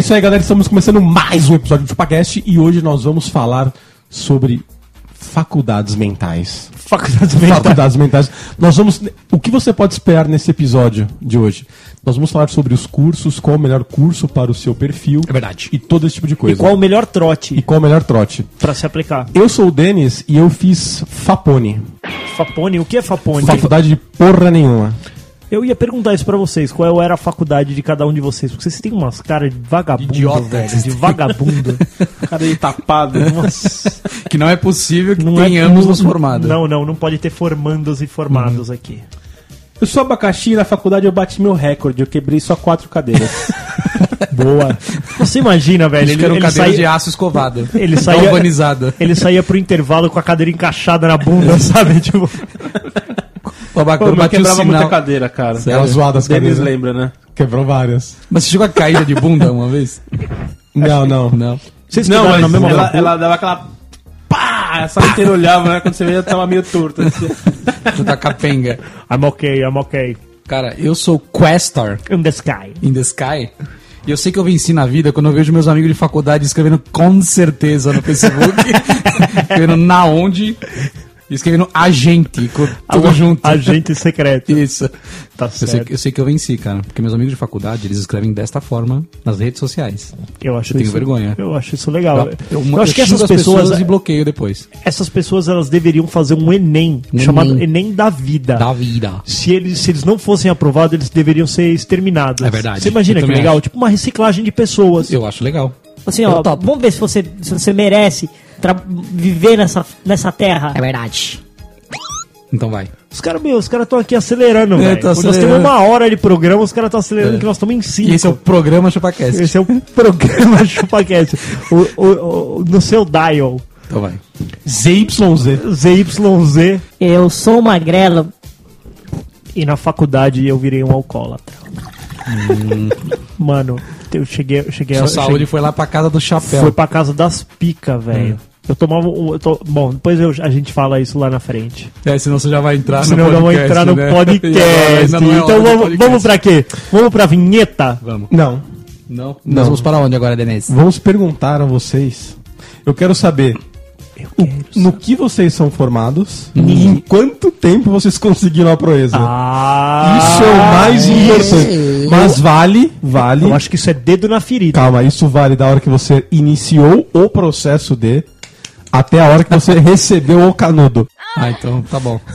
Isso aí, galera. Estamos começando mais um episódio do ChupaCast e hoje nós vamos falar sobre faculdades mentais. Faculdades mentais. Faculdades mentais. Nós vamos. O que você pode esperar nesse episódio de hoje? Nós vamos falar sobre os cursos, qual o melhor curso para o seu perfil. É verdade. E todo esse tipo de E coisa. qual o melhor trote E qual o melhor trote? pra se aplicar? Eu sou o Denis e eu fiz Fapone. Fapone, o que é Fapone? Faculdade de porra nenhuma. Eu ia perguntar isso pra vocês, qual era a faculdade de cada um de vocês, porque vocês têm umas caras de vagabundo, Idiota. velho, de vagabundo. Cara de tapado. Nossa, que não é possível que não tenhamos é, nos formado. Não, não, não pode ter formandos e formados aqui. Eu sou abacaxi e na faculdade eu bati meu recorde, eu quebrei só quatro cadeiras. Boa. Você imagina, velho, ele, era um ele cadeira de saía, aço escovado. ele saía, ele saía pro intervalo com a cadeira encaixada na bunda, sabe? Tipo, O Pô, bateu o quebrava muita sinal. cadeira, cara. Ela zoada as Denis cadeiras. lembra, né? Quebrou várias. Mas você chegou a cair de bunda uma vez? Não, não. Não. vocês Não, mas na mesma ela, ela dava aquela... Pá! A sala inteira olhava, né? Quando você veio, tava meio torto. assim. Tu tá capenga. I'm okay, I'm okay. Cara, eu sou Questar In the sky. in the sky. E eu sei que eu venci na vida quando eu vejo meus amigos de faculdade escrevendo com certeza no Facebook. escrevendo na onde. Escrevendo agente. com- Tudo junto. Agente secreto. Isso. Tá Eu sei, certo. que- eu sei que eu venci, cara. Porque meus amigos de faculdade, eles escrevem desta forma nas redes sociais. Eu acho Eu tenho isso, vergonha. Eu acho isso legal. Eu, eu acho que essas as pessoas, e bloqueio depois. essas pessoas elas deveriam fazer um Enem, Um chamado Enem. Enem da vida. Da vida. Se eles, se eles não fossem aprovados, eles deveriam ser exterminados. É verdade. Você imagina Eu que legal? acho. Tipo uma reciclagem de pessoas. Eu acho legal. Assim, Eu ó, topo. vamos ver se você, se você merece viver nessa, nessa terra. É verdade. Então vai. Os caras, meu, os caras estão aqui acelerando, velho. tô Nós temos uma hora de programa, os caras estão acelerando É. que nós estamos em cinco. E esse é o programa ChupaCast. Esse é o programa ChupaCast. o, o, o, no seu dial. Então vai. ZYZ. ZYZ. Eu sou magrelo. E na faculdade eu virei um alcoólatra. Mano, eu cheguei, eu cheguei Sua eu saúde cheguei- foi lá pra casa do chapéu. foi pra casa das picas, velho. Eu tomava um. eu to- bom, depois eu- a gente fala isso lá na frente. É, senão você já vai entrar Senão eu no não vou podcast, entrar no né? podcast. E agora ainda não é então vamos, podcast. vamos pra quê? Vamos pra vinheta? Vamos. Não. Não? Não. Nós vamos para onde agora, Denise? Vamos perguntar a vocês. Eu quero saber o- no que vocês são formados e em quanto tempo vocês conseguiram a proeza. Ah! isso é o mais importante. Mas vale, vale. Eu acho que isso é dedo na ferida. Calma, isso vale da hora que você iniciou o processo de até a hora que você recebeu o canudo. Ah, então tá bom.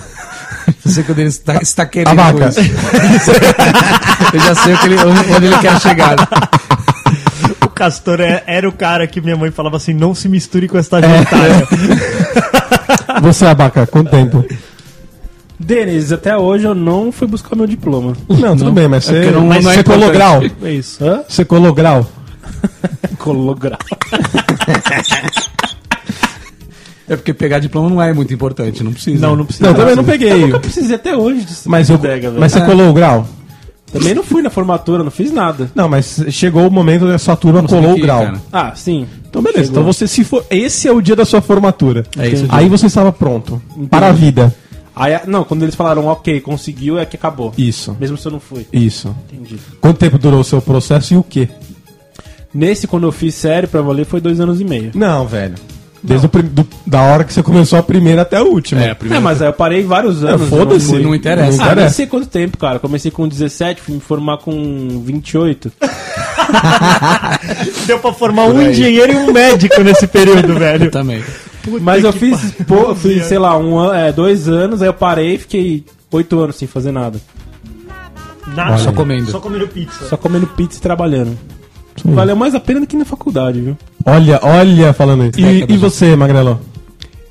Eu sei que o Denis está, está querendo Abaca. isso. Eu já sei que ele- onde, ele quer chegar. O Castor é- era o cara que minha mãe falava assim: não se misture com É. esta gentalha. Você, Abaca, quanto tempo? Denis, até hoje eu não fui buscar meu diploma. Não, tudo bem, mas você, porque não- mas não é você colou grau. É isso. Hã? Você colou grau. Colograu. É porque pegar diploma não é muito importante, não precisa. Não, não precisa. Não, eu também não peguei. Eu precisei até hoje de Mas, eu, bodega, velho. mas você É. colou o grau? Também não fui na formatura, não fiz nada. Não, mas chegou o momento da sua turma colou o grau. cara. Ah, sim. Então beleza, Chegou. então você se for. Esse é o dia da sua formatura. É isso, Aí você estava pronto. Para a vida. Aí, não, quando eles falaram, ok, conseguiu, é que acabou. Isso. Mesmo se eu não fui. Isso. Entendi. Quanto tempo durou o seu processo e o quê? Nesse, quando eu fiz sério pra valer, foi dois anos e meio. Não, velho. Desde o prim- do- da hora que você começou a primeira até a última. É, a primeira É, mas aí eu parei vários anos. foda-se, eu fui. não interessa. Não Ah, nem interessa. sei quanto tempo, cara. Comecei com 17, fui me formar com 28. Deu pra formar um engenheiro e um médico nesse período, velho. Eu também. Mas eu fiz, pô, eu fiz, sei lá, um, an- é, dois anos, aí eu parei e fiquei oito anos sem fazer nada. Nada. Só comendo. Só comendo pizza. Só comendo pizza e trabalhando. Valeu mais a pena do que na faculdade, viu? Olha, olha falando isso. E, e você, Magrelo?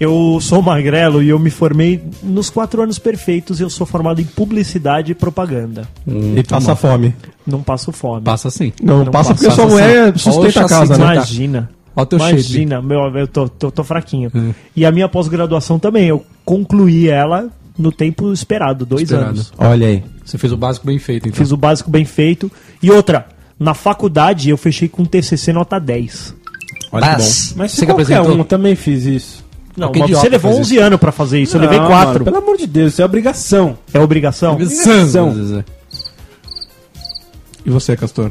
Eu sou magrelo e eu me formei nos quatro anos perfeitos. Eu sou formado em publicidade e propaganda. E passa fome. Não passo fome. Passa sim. Não, Não passa passa, porque sua passa mulher assim. sustenta a casa, né? Imagina. Olha o teu shape. Imagina, meu, eu tô, tô, tô fraquinho. Hum. E a minha pós-graduação também, eu concluí ela no tempo esperado, dois Esperado. anos. Olha aí. Você fez o básico bem feito, então. Fiz o básico bem feito. E outra, na faculdade eu fechei com TCC nota 10. Olha que bom. Mas, Mas você qualquer apresentou? um eu também fiz isso. Não, mas você levou faz 11 anos pra fazer isso, eu levei Não, 4. mano, pelo amor de Deus, isso é obrigação. É obrigação? Obrigação. E você, Castor?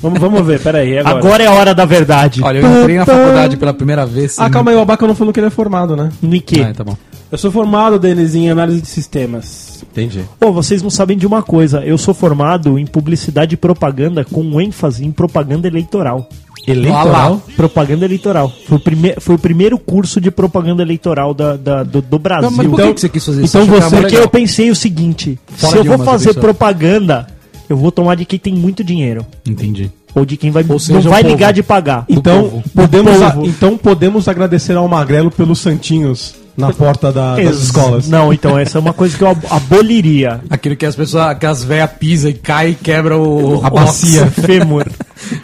Vamos, vamos ver, peraí. Agora, Agora é a hora da verdade. Olha, eu entrei na faculdade pela primeira vez. Ah, calma aí, o Abaca não falou que ele é formado, né? No quê? Ah, tá bom. Eu sou formado, Denis, em análise de sistemas. Entendi. Pô, vocês não sabem de uma coisa. Eu sou formado em publicidade e propaganda com ênfase em propaganda eleitoral. Eleitoral? Propaganda eleitoral. Foi o, prime foi o primeiro curso de propaganda eleitoral da, da- do, do Brasil. Não, mas por que que você quis fazer isso? então você- Porque legal. eu pensei o seguinte: Fora se eu vou uma, fazer propaganda, eu vou tomar de quem tem muito dinheiro. Entendi. Ou de quem vai, seja, não vai ligar de pagar. Então podemos, a- então podemos agradecer ao Magrelo pelos santinhos na porta da- das Ex- escolas. Não, então essa é uma coisa que eu ab- aboliria. Aquilo que as pessoas, que as velhas pisam e cai e quebra o... A bacia. Fêmur.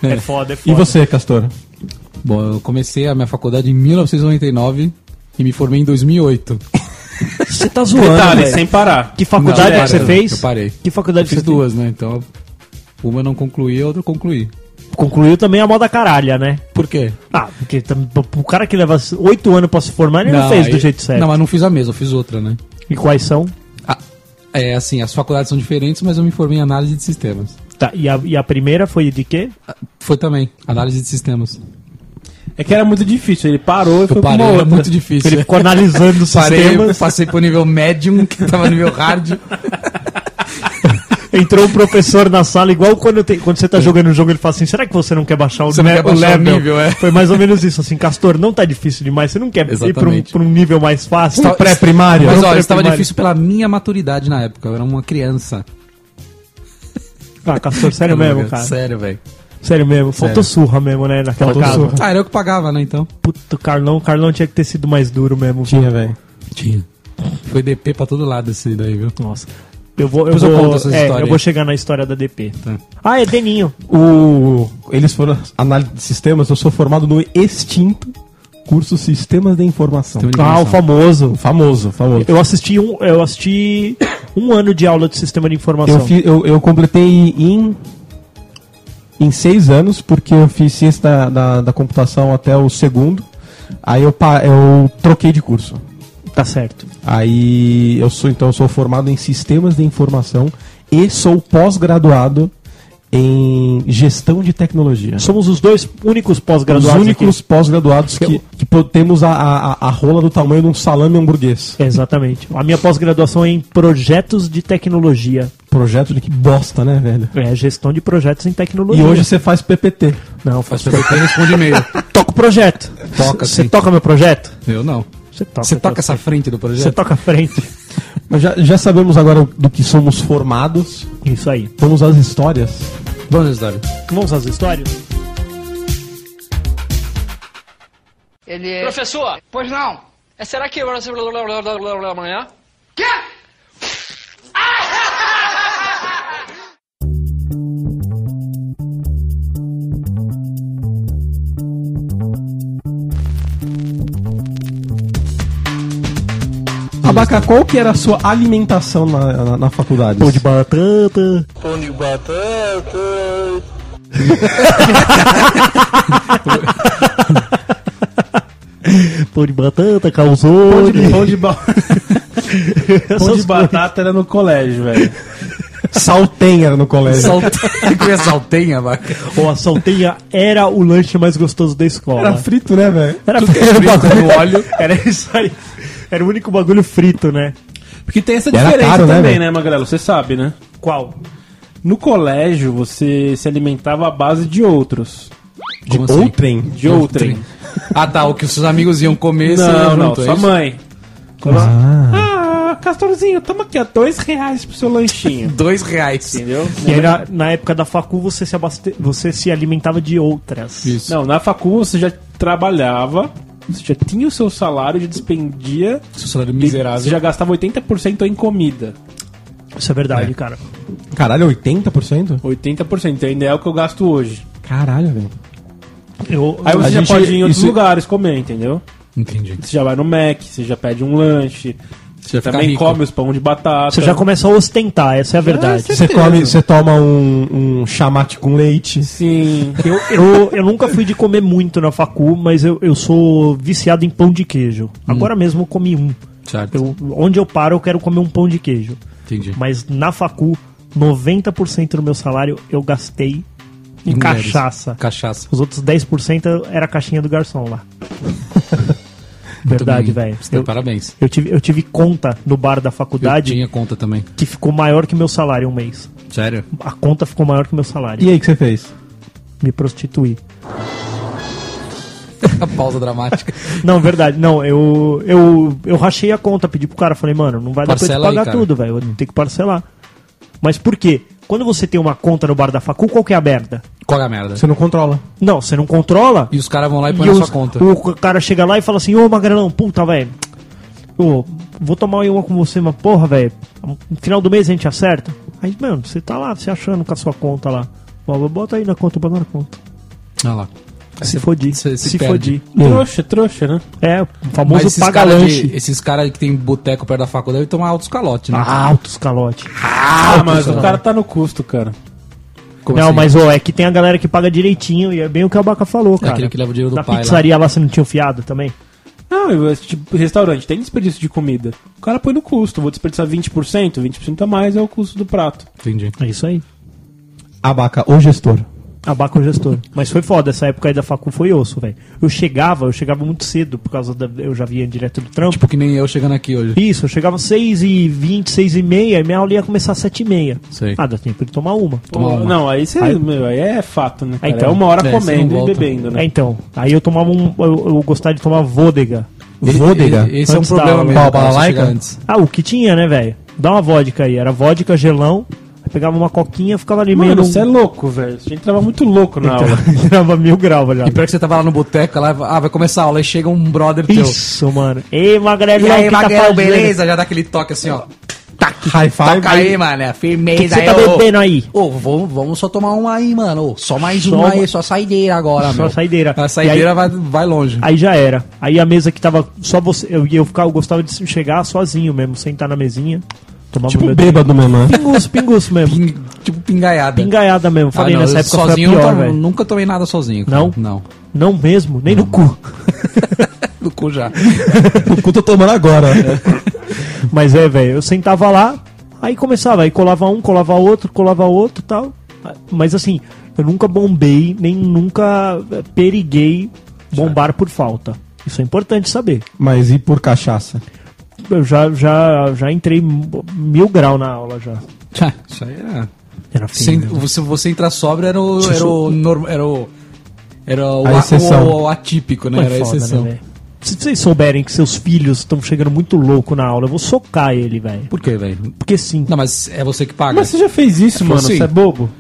É foda, é foda. E você, Castor? Bom, eu comecei a minha faculdade em 1999 e me formei em 2008. Você tá zoando, Detalhe, sem parar. Que faculdade Não, é que você fez? Eu parei. Que faculdade Eu fiz você fez? duas, né? Então, uma eu não concluí, a outra eu concluí. Concluiu também a moda caralha, né? Por quê? Ah, porque o cara que leva oito anos pra se formar, ele não, fez do jeito certo. Não, mas não fiz a mesma, eu fiz outra, né? E quais são? Ah, é assim, as faculdades são diferentes, mas eu me formei em análise de sistemas. Tá, e a, e a primeira foi de quê? Foi também, análise de sistemas. É que era muito difícil, ele parou e Eu foi parei, uma era outra. muito difícil. Ele ficou analisando os Parei, sistemas. passei pro nível médium, que tava no nível hard. Entrou um professor na sala, igual quando, tem- quando você tá jogando um jogo, ele fala assim: será que você não quer baixar o, Você não ne- quer baixar o level? nível, é. Foi mais ou menos isso, assim, Castor, não tá difícil demais, você não quer ir pra um, Exatamente. pra um nível mais fácil? Tá- Pré-primário? Mas olha, estava difícil pela minha maturidade na época. Eu era uma criança. Ah, Castor, sério mesmo, cara. Sério, velho. Sério mesmo. Faltou surra mesmo, né, naquela Faltou casa. surra. Ah, era eu que pagava, né, então? Puta, o Carlão, o Carlão tinha que ter sido mais duro mesmo. Tinha, velho. Tinha. Foi DP pra todo lado esse daí, viu? Nossa. Eu vou, eu Depois eu vou, conto essas é, histórias eu vou chegar na história da DP. Tá. Ah, é Deninho. O, eles foram análise de sistemas, eu sou formado no extinto curso Sistemas de Informação. Sistema de Ah, o informação. famoso. Famoso, famoso. Eu assisti um, eu assisti um ano de aula de sistema de informação. Eu, fi- eu, eu completei em, em seis anos, porque eu fiz ciência da, da, da computação até o segundo. Aí eu, pa- eu troquei de curso. Tá certo. Aí eu sou então eu sou formado em sistemas de informação e sou pós-graduado em gestão de tecnologia. Somos os dois únicos Os pós-graduados únicos pós-graduados que, que po- temos a, a, a rola do tamanho de um salame hamburguês. Exatamente. A minha pós-graduação é em projetos de tecnologia. Projeto de que bosta, né, velho? É gestão de projetos em tecnologia. E hoje você faz PPT. não Faz. PPT e responde e-mail. Toca o projeto. Toca, Você toca meu projeto? Eu não. Você toca. Você toca essa frente do Você projeto? toca a frente. Mas já, já sabemos agora do que somos formados. Isso aí. Vamos às histórias. Vamos, história. Vamos às histórias? Ele é... Professor, Pois não. é, será que amanhã? Quê? Abaca, qual que era a sua alimentação na, na, na faculdade? Pão de batata. Pão de batata, Pão calzone. de, pão de, ba- pão de batata era no colégio, velho. Saltem era no colégio. Saltenha. É saltenha, vaca? Ou a salteia era o lanche mais gostoso da escola. Era frito, né, velho? Era, Tudo frito bagulho- no óleo. Era isso aí. Era o único bagulho frito, né? Porque tem essa era diferença caro, né, também, velho? né, Magrelo? Você sabe, né? Qual? No colégio, você se alimentava à base de outros. Como assim? Outrem. De outrem. Ah, tá. O que os seus amigos iam comer, você Não, não, junto, é sua isso? mãe. Ah. Ah, Castorzinho, toma aqui, ó, dois reais pro seu lanchinho. Dois reais. Entendeu? E era, na época da facu, você se, abaste... você se alimentava de outras. Isso. Não, na facul você já trabalhava Você já tinha o seu salário, já despendia. Seu salário Você miserável. já gastava 80% em comida. Isso é verdade, cara. Caralho, 80%? 80%, ainda é o que eu gasto hoje. Caralho, velho. Eu, Aí você A já gente- pode ir em outros isso- lugares comer, entendeu? Entendi. Você já vai no Mac, você já pede um lanche, Você também rico. come os pão de batata. você já começa a ostentar, essa é a verdade. você- Você come, você toma um, um chamate com leite. Sim. Eu, eu, eu nunca fui de comer muito na facu, mas eu, eu sou viciado em pão de queijo. Agora mesmo eu comi um. Certo. Eu, onde eu paro, eu quero comer um pão de queijo. Entendi. Mas na facu, 90% do meu salário eu gastei em mulheres? cachaça. Cachaça. Os outros 10% era a caixinha do garçom lá. Verdade, velho. Eu, Parabéns. eu tive, eu tive conta no bar da Eu faculdade tinha conta também. que ficou maior que meu salário um mês. Sério? A conta ficou maior que meu salário. E aí, o que você fez? Me prostituí. A pausa dramática. Não, verdade. Não, eu, eu, eu rachei a conta, pedi pro cara, falei, mano, não vai dar pra Parcela eu aí, pagar cara. tudo, velho. Eu tenho que parcelar. Mas por quê? Quando você tem uma conta no bar da facu, qual que é a merda? Qual é a merda? Você não controla. Não, você não controla. E os caras vão lá e põem na os- sua conta. o cara chega lá e fala assim, ô Magrelão, puta, velho. Ô, vou tomar uma com você, mas porra, velho. No final do mês a gente acerta. Aí, mano, você tá lá se achando com a sua conta lá. Ó, Bota aí na conta, bota na conta. Olha lá. Se fodi. cê- se Se perde. fodi. Trouxa, trouxa, né? É, o Mas famoso esses caras paga-lanche. esses cara que tem boteco perto da faculdade devem tomar altos calotes, né? Ah, altos calote. Ah, mas o cara tá no custo, cara. Como não, assim? mas ó, é que tem a galera que paga direitinho e é bem o que a Baca falou, É cara. aquele que leva o dinheiro do Na pai lá. pizzaria lá. você não tinha o fiado também? Não, eu- tipo, restaurante tem desperdício de comida. O cara põe no custo. Vou desperdiçar 20%, 20% a mais é o custo do prato. Entendi. É isso aí. Abaca, o gestor. A Baca é gestor. Mas foi foda, essa época aí da facu foi osso, velho. Eu chegava, eu chegava muito cedo, por causa da. Eu já via direto do trampo. Tipo que nem eu chegando aqui hoje. Isso, eu chegava 6 e 20, 6 e meia, e minha aula ia começar às 7 e meia. Sei. Ah, dá tempo de tomar uma. Tomar uma. Não, aí você. Aí- Meu, aí é fato, né? Cara? então. é uma hora É, comendo e bebendo, né? É, então. Aí eu tomava um. Eu, eu gostava de tomar vodega. Vodega? E- Esse é um da problema aula. mesmo. Qual. Ah, o que tinha, né, velho? Dá uma vodka aí. Era vodka, gelão. Aí pegava uma coquinha, ficava ali meio. Mano, você é louco, velho. A gente tava muito louco na aula. Tava mil graus já. E pior que você tava lá no boteco, lá, ah, vai começar a aula, aí chega um brother teu. Isso, mano. Ei, Magrelo, E aí, o que tá Magrelo, fazendo? beleza? Já dá aquele toque assim, ó. High five. Toca aí, mano. é Firmeza O que você aí, tá ô. bebendo aí? Ô, vamos, vamos só tomar uma aí, mano. Ô, só mais Só uma aí, só saideira agora, Só meu. saideira. A E saideira aí- vai, vai longe. Aí já era. Aí a mesa que tava só você. Eu, eu, ficava, eu gostava de chegar sozinho mesmo, sentar na mesinha. Tomava Tipo bêbado mesmo, né? Pinguço, pinguço mesmo. Ping- tipo pingaiada. Pingaiada mesmo. Falei, Ah, não, nessa eu época foi a sozinho eu pior, velho. nunca tomei nada sozinho. cara. Não? Não. Não mesmo, nem no cu. Do cu já. O cu tô tomando agora. Mas é, velho, eu sentava lá, aí começava, aí colava um, colava outro, colava outro tal. Mas assim, eu nunca bombei, nem nunca eh, periguei bombar por falta. Isso é importante saber. Mas e por cachaça? Eu já, já, já entrei mil grau na aula já. Tchá, Isso aí é. Era Sem, feio. você, você entrar sóbrio era o. Era o. Era o. Era o, A exceção. o- o atípico, né? Foi Era a foda, exceção. né? Se vocês souberem que seus filhos estão chegando muito louco na aula, eu vou socar ele, velho. Por quê, velho? Porque sim. Não, mas é você que paga. Mas você já fez isso, mano? Sim. Você é bobo?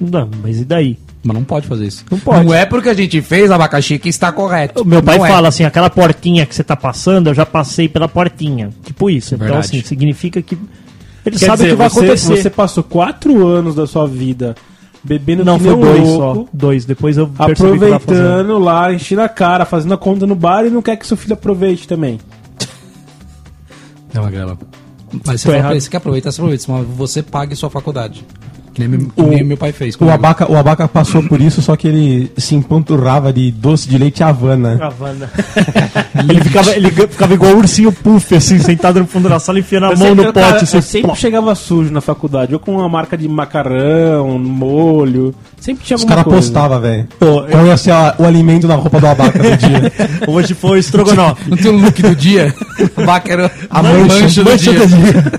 Não, mas e daí? Mas não pode fazer isso. Não pode. Não é porque a gente fez abacaxi que está correto. O meu pai Não é. fala assim, aquela portinha que você tá passando, eu já passei pela portinha. Tipo isso. Então, Verdade. assim, significa que. Ele Quer sabe dizer, o que vai você, acontecer. Você passou quatro anos da sua vida bebendo Não, que foi dois louco, só. Dois. Depois eu aproveitando lá, enchendo a cara, fazendo a conta no bar e não quer que seu filho aproveite também. É uma grela. Mas você fala você quer aproveitar, você aproveita, mas você pague sua faculdade. Que nem, meu- que O- nem meu pai fez. O abaca, o abaca passou por isso, só que ele se empanturrava de doce de leite Havana. Havana. ele, ficava, ele ficava igual o ursinho puff, assim, sentado no fundo da sala, enfiando a Eu mão no eu, cara, pote. assim, eu sempre plop. chegava sujo na faculdade, ou com uma marca de macarrão, molho. Sempre tinha Os alguma caras coisa. postavam, velho. Qual ia ser a- o alimento na roupa do abaca do dia? Hoje foi o estrogonofe. Não tem o look do dia? O vaca era a mancha, do mancha dia. do dia.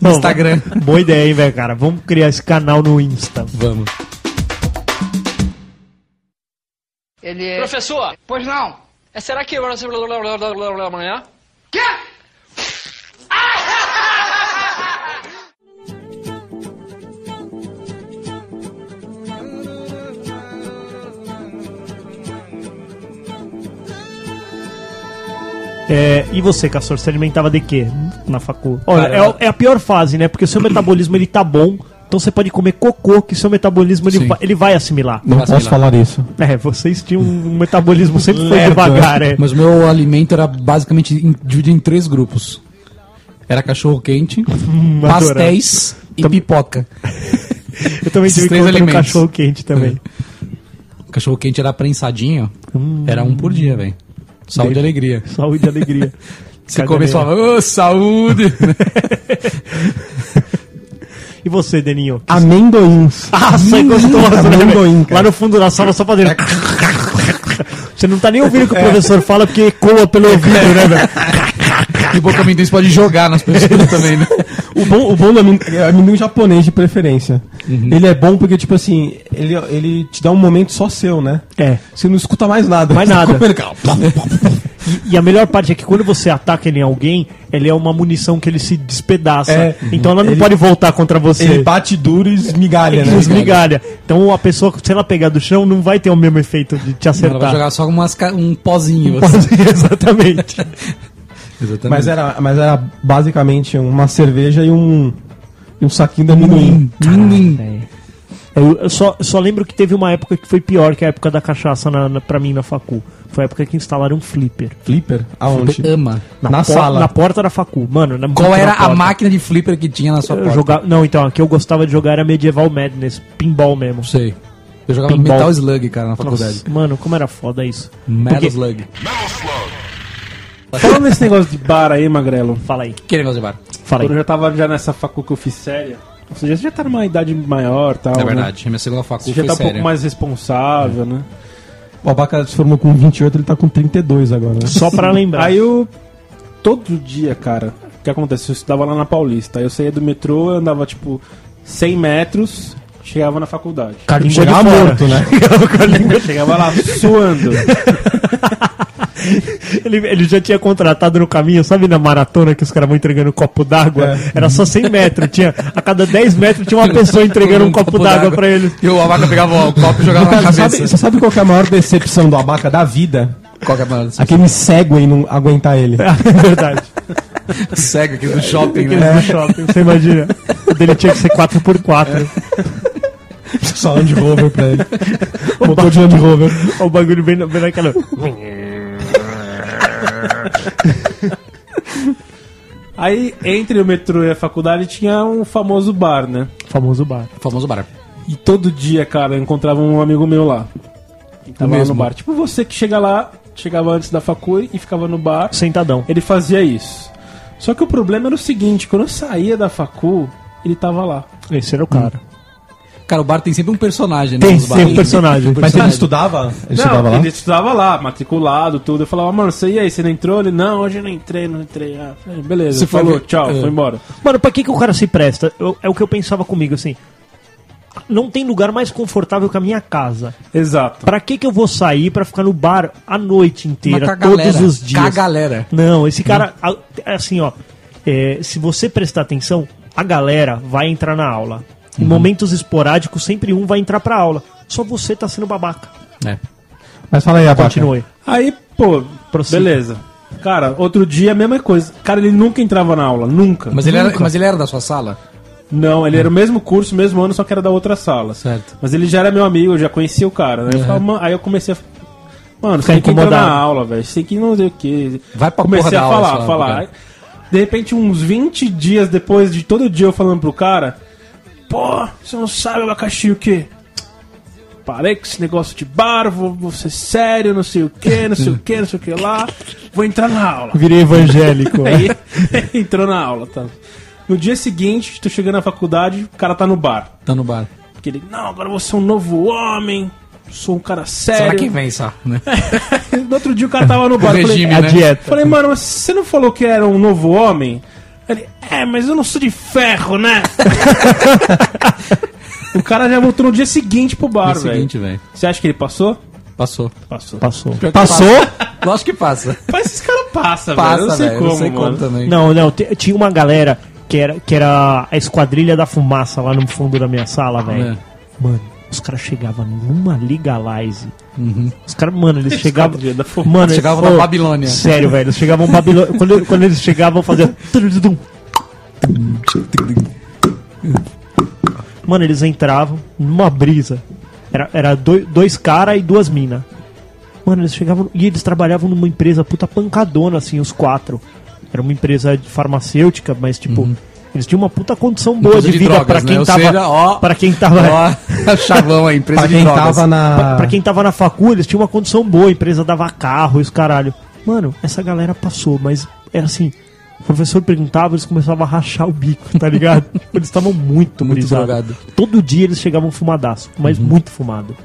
No Instagram. Boa ideia, hein, velho, cara. Vamos criar esse canal no Insta. Vamos. Ele é. Professor, Pois não. é, será que vai ser amanhã? É, e você, Castor, se alimentava de quê na facu? Olha, é, é a pior fase, né? Porque o seu metabolismo ele tá bom, então você pode comer cocô, que seu metabolismo ele, ele vai assimilar. Não Vai posso assimilar. falar isso. É, vocês tinham um metabolismo sempre foi devagar, é. Mas o meu alimento era basicamente dividido em três grupos. Era cachorro quente, pastéis e pipoca. Eu também tive três alimentos. cachorro quente também. O cachorro quente era prensadinho, era um por dia, velho. Saúde e alegria. Saúde e alegria. Você começou a falar, ô, saúde! E você, Deninho? Amendoins. Ah, sai gostoso, né? Amendoim, cara. Lá no fundo da sala só fazendo. Você não tá nem ouvindo o que o professor fala porque ecoa pelo ouvido, né, velho? E boca amendoim você pode jogar nas pessoas também, né? O bom, o bom do amendoim é amendoim japonês de preferência. Uhum. Ele é bom porque, tipo assim, ele, ele te dá um momento só seu, né? É. Você não escuta mais nada. Mais nada. E, e a melhor parte é que quando você ataca ele em alguém, ele é uma munição que ele se despedaça. É. Então ela não Ele- pode voltar contra você. Ele bate duro e esmigalha, né? Desmigalha. Então a pessoa, se ela pegar do chão, não vai ter o mesmo efeito de te Ela vai acertar. jogar só umas, um pozinho. Você. Exatamente. Exatamente. Mas era, mas era basicamente uma cerveja e um, e um saquinho de amendoim. Amendoim. Eu, eu só, só lembro que teve uma época que foi pior que a época da cachaça na, na, pra mim na facu. Foi a época que instalaram um flipper. Flipper? Aonde? Ama. Na, Na por- sala. Na porta da facu. Mano, na, Qual era na a máquina de flipper que tinha na sua Eu porta? jogava, não, então, a que eu gostava de jogar era Medieval Madness, pinball mesmo. Sei. Eu jogava Pinball. Metal Slug, cara, na faculdade. Nossa, mano, como era foda isso. Metal Porque- Slug. Falando nesse negócio de bar aí, Magrelo. Fala aí, Que negócio de bar. fala Quando eu já tava já nessa facu que eu fiz séria. Ou seja, você já tá numa idade maior e tal. É né? verdade. Minha segunda Você faculdade já foi tá um séria. pouco mais responsável, né? O Abaca se formou com 28, ele tá com 32 agora, né? Só pra lembrar. Aí eu. Todo dia, cara. O que acontece? Eu estudava lá na Paulista. Aí eu saía do metrô, eu andava tipo 100 metros, chegava na faculdade. Carlinhos Chegava morto, né? Chegava lá suando. Ele, ele já tinha contratado no caminho, sabe na maratona que os caras vão entregando um copo d'água? É. Era só 100 metros. Tinha, a cada 10 metros tinha uma pessoa entregando um copo d'água pra ele. E o Abaca pegava o copo e jogava na cabeça. sabe, você sabe qual que é a maior decepção do Abaca da vida? Qual que é a maior decepção? Aquele Segway não aguentar ele. É verdade. cego aqui do shopping, né? do shopping, você imagina. O dele tinha que ser 4x4. Só Land Rover pra ele. Motor de Land Rover. O bagulho bem, bem naquela. Aí, entre o metrô e a faculdade, tinha um famoso bar, né? Famoso bar. Famoso bar. E todo dia, cara, eu encontrava um amigo meu lá. Que tava lá mesmo? no bar. Tipo você que chega lá, chegava antes da facu e ficava no bar. Sentadão. Ele fazia isso. Só que o problema era o seguinte, quando eu saía da facu, ele tava lá. Esse era o cara. Cara, o bar tem sempre um personagem, né? Tem sempre um personagem. Mas ele estudava? Ele estudava lá? ele estudava lá, matriculado, tudo. Eu falava, mano, você e aí, você não entrou? Ele, não, hoje eu não entrei, não entrei. Ah, falei, beleza, Você falou, foi- tchau, é. foi embora. Mano, pra que, que o cara se presta? Eu- é o que eu pensava comigo, assim. Não tem lugar mais confortável que a minha casa. Exato. Pra que, que eu vou sair pra ficar no bar a noite inteira, com a todos galera, os dias? Com a galera. Não, esse cara, é assim, ó. é, se você prestar atenção, a galera vai entrar na aula. Em Uhum. momentos esporádicos, sempre um vai entrar pra aula. Só você tá sendo babaca. É. Mas fala aí, Abaca. Continue. Aí, pô, Prossiga. beleza. Cara, outro dia a mesma coisa. Cara, ele nunca entrava na aula, nunca. Mas ele, era, Nunca. mas ele era da sua sala? Não, ele era o mesmo curso, mesmo ano, só que era da outra sala. Certo. Mas ele já era meu amigo, eu já conhecia o cara, né? Eu falava, "Mano", aí eu comecei a. Mano, você tem que entrar na aula, velho. Você tem que não sei o quê. Vai pra Comecei porra a da aula, falar, sei falar. Aí, De repente, uns 20 dias depois de todo dia eu falando pro cara, pô, você não sabe, abacaxi, o quê? Parei com esse negócio de bar, vou, vou ser sério, não sei o quê, não sei o quê, não sei o que lá. Vou entrar na aula. Virei evangélico. Aí entrou na aula, tá? No dia seguinte, tu chegando na faculdade, o cara tá no bar. Tá no bar. Porque ele, não, agora você é um novo homem, sou um cara sério. Será que vem só, né? No outro dia o cara tava no bar. regime, falei, a né? dieta. falei, mano, mas você não falou que era um novo homem? Ele, é, mas eu não sou de ferro, né? o cara já voltou no dia seguinte pro bar, velho. seguinte, velho. Você acha que ele passou? Passou. Passou. Passou. Pior que Passou? passa. Lógico que passa. Mas esses caras passam, velho. Passa, Eu não sei velho. como, Não sei mano. como também. Não, não, tinha uma galera que era, que era a esquadrilha da fumaça lá no fundo da minha sala, velho. É. Mano, Os caras chegavam numa legalize. Os caras, mano, eles chegavam. Mano, Chegavam eles- da ô, Babilônia. Sério, velho. Eles chegavam Babilônia. quando, quando eles chegavam, faziam. Mano, eles entravam numa brisa. Era, era dois, dois caras e duas minas. Mano, eles chegavam. E eles trabalhavam numa empresa puta pancadona, assim, os quatro. Era uma empresa de farmacêutica, mas tipo. Eles tinham uma puta condição boa Empresa de de vida pra né? quem Ou tava. seja, ó. Pra quem tava. Ó, chavão aí, empresa Pra de quem drogas. tava Pra, na. pra quem tava na facu, eles tinham uma condição boa, a empresa dava carro e os caralho. Mano, essa galera passou, mas era assim. O professor perguntava, eles começavam a rachar o bico, tá ligado? eles estavam muito, Muito brisados. drogado. Todo dia eles chegavam fumadaço, mas muito fumado.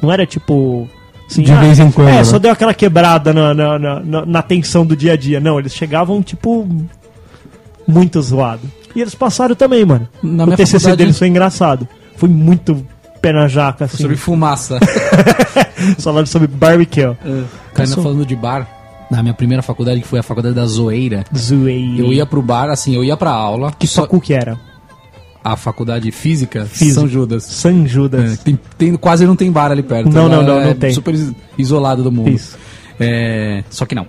Não era tipo. Assim, De vez em quando, É, né? só deu aquela quebrada na, na, na, na- na tensão do dia a dia. Não, eles chegavam, tipo. Muito zoado. E eles passaram também, mano. Na o TCC faculdade- deles foi engraçado. Foi muito pé na jaca, assim. Sobre fumaça. Falaram sobre barbecue. Cara, ainda falando de bar, na minha primeira faculdade, que foi a faculdade da Zoeira, Zoei. eu ia pro bar, assim, eu ia pra aula. Que só facu que era? a faculdade física, Física. São Judas. É, Judas. tem, tem- quase não tem bar ali perto. Não, não, não, É não tem. Super is- isolado do mundo. Isso. É, só que não.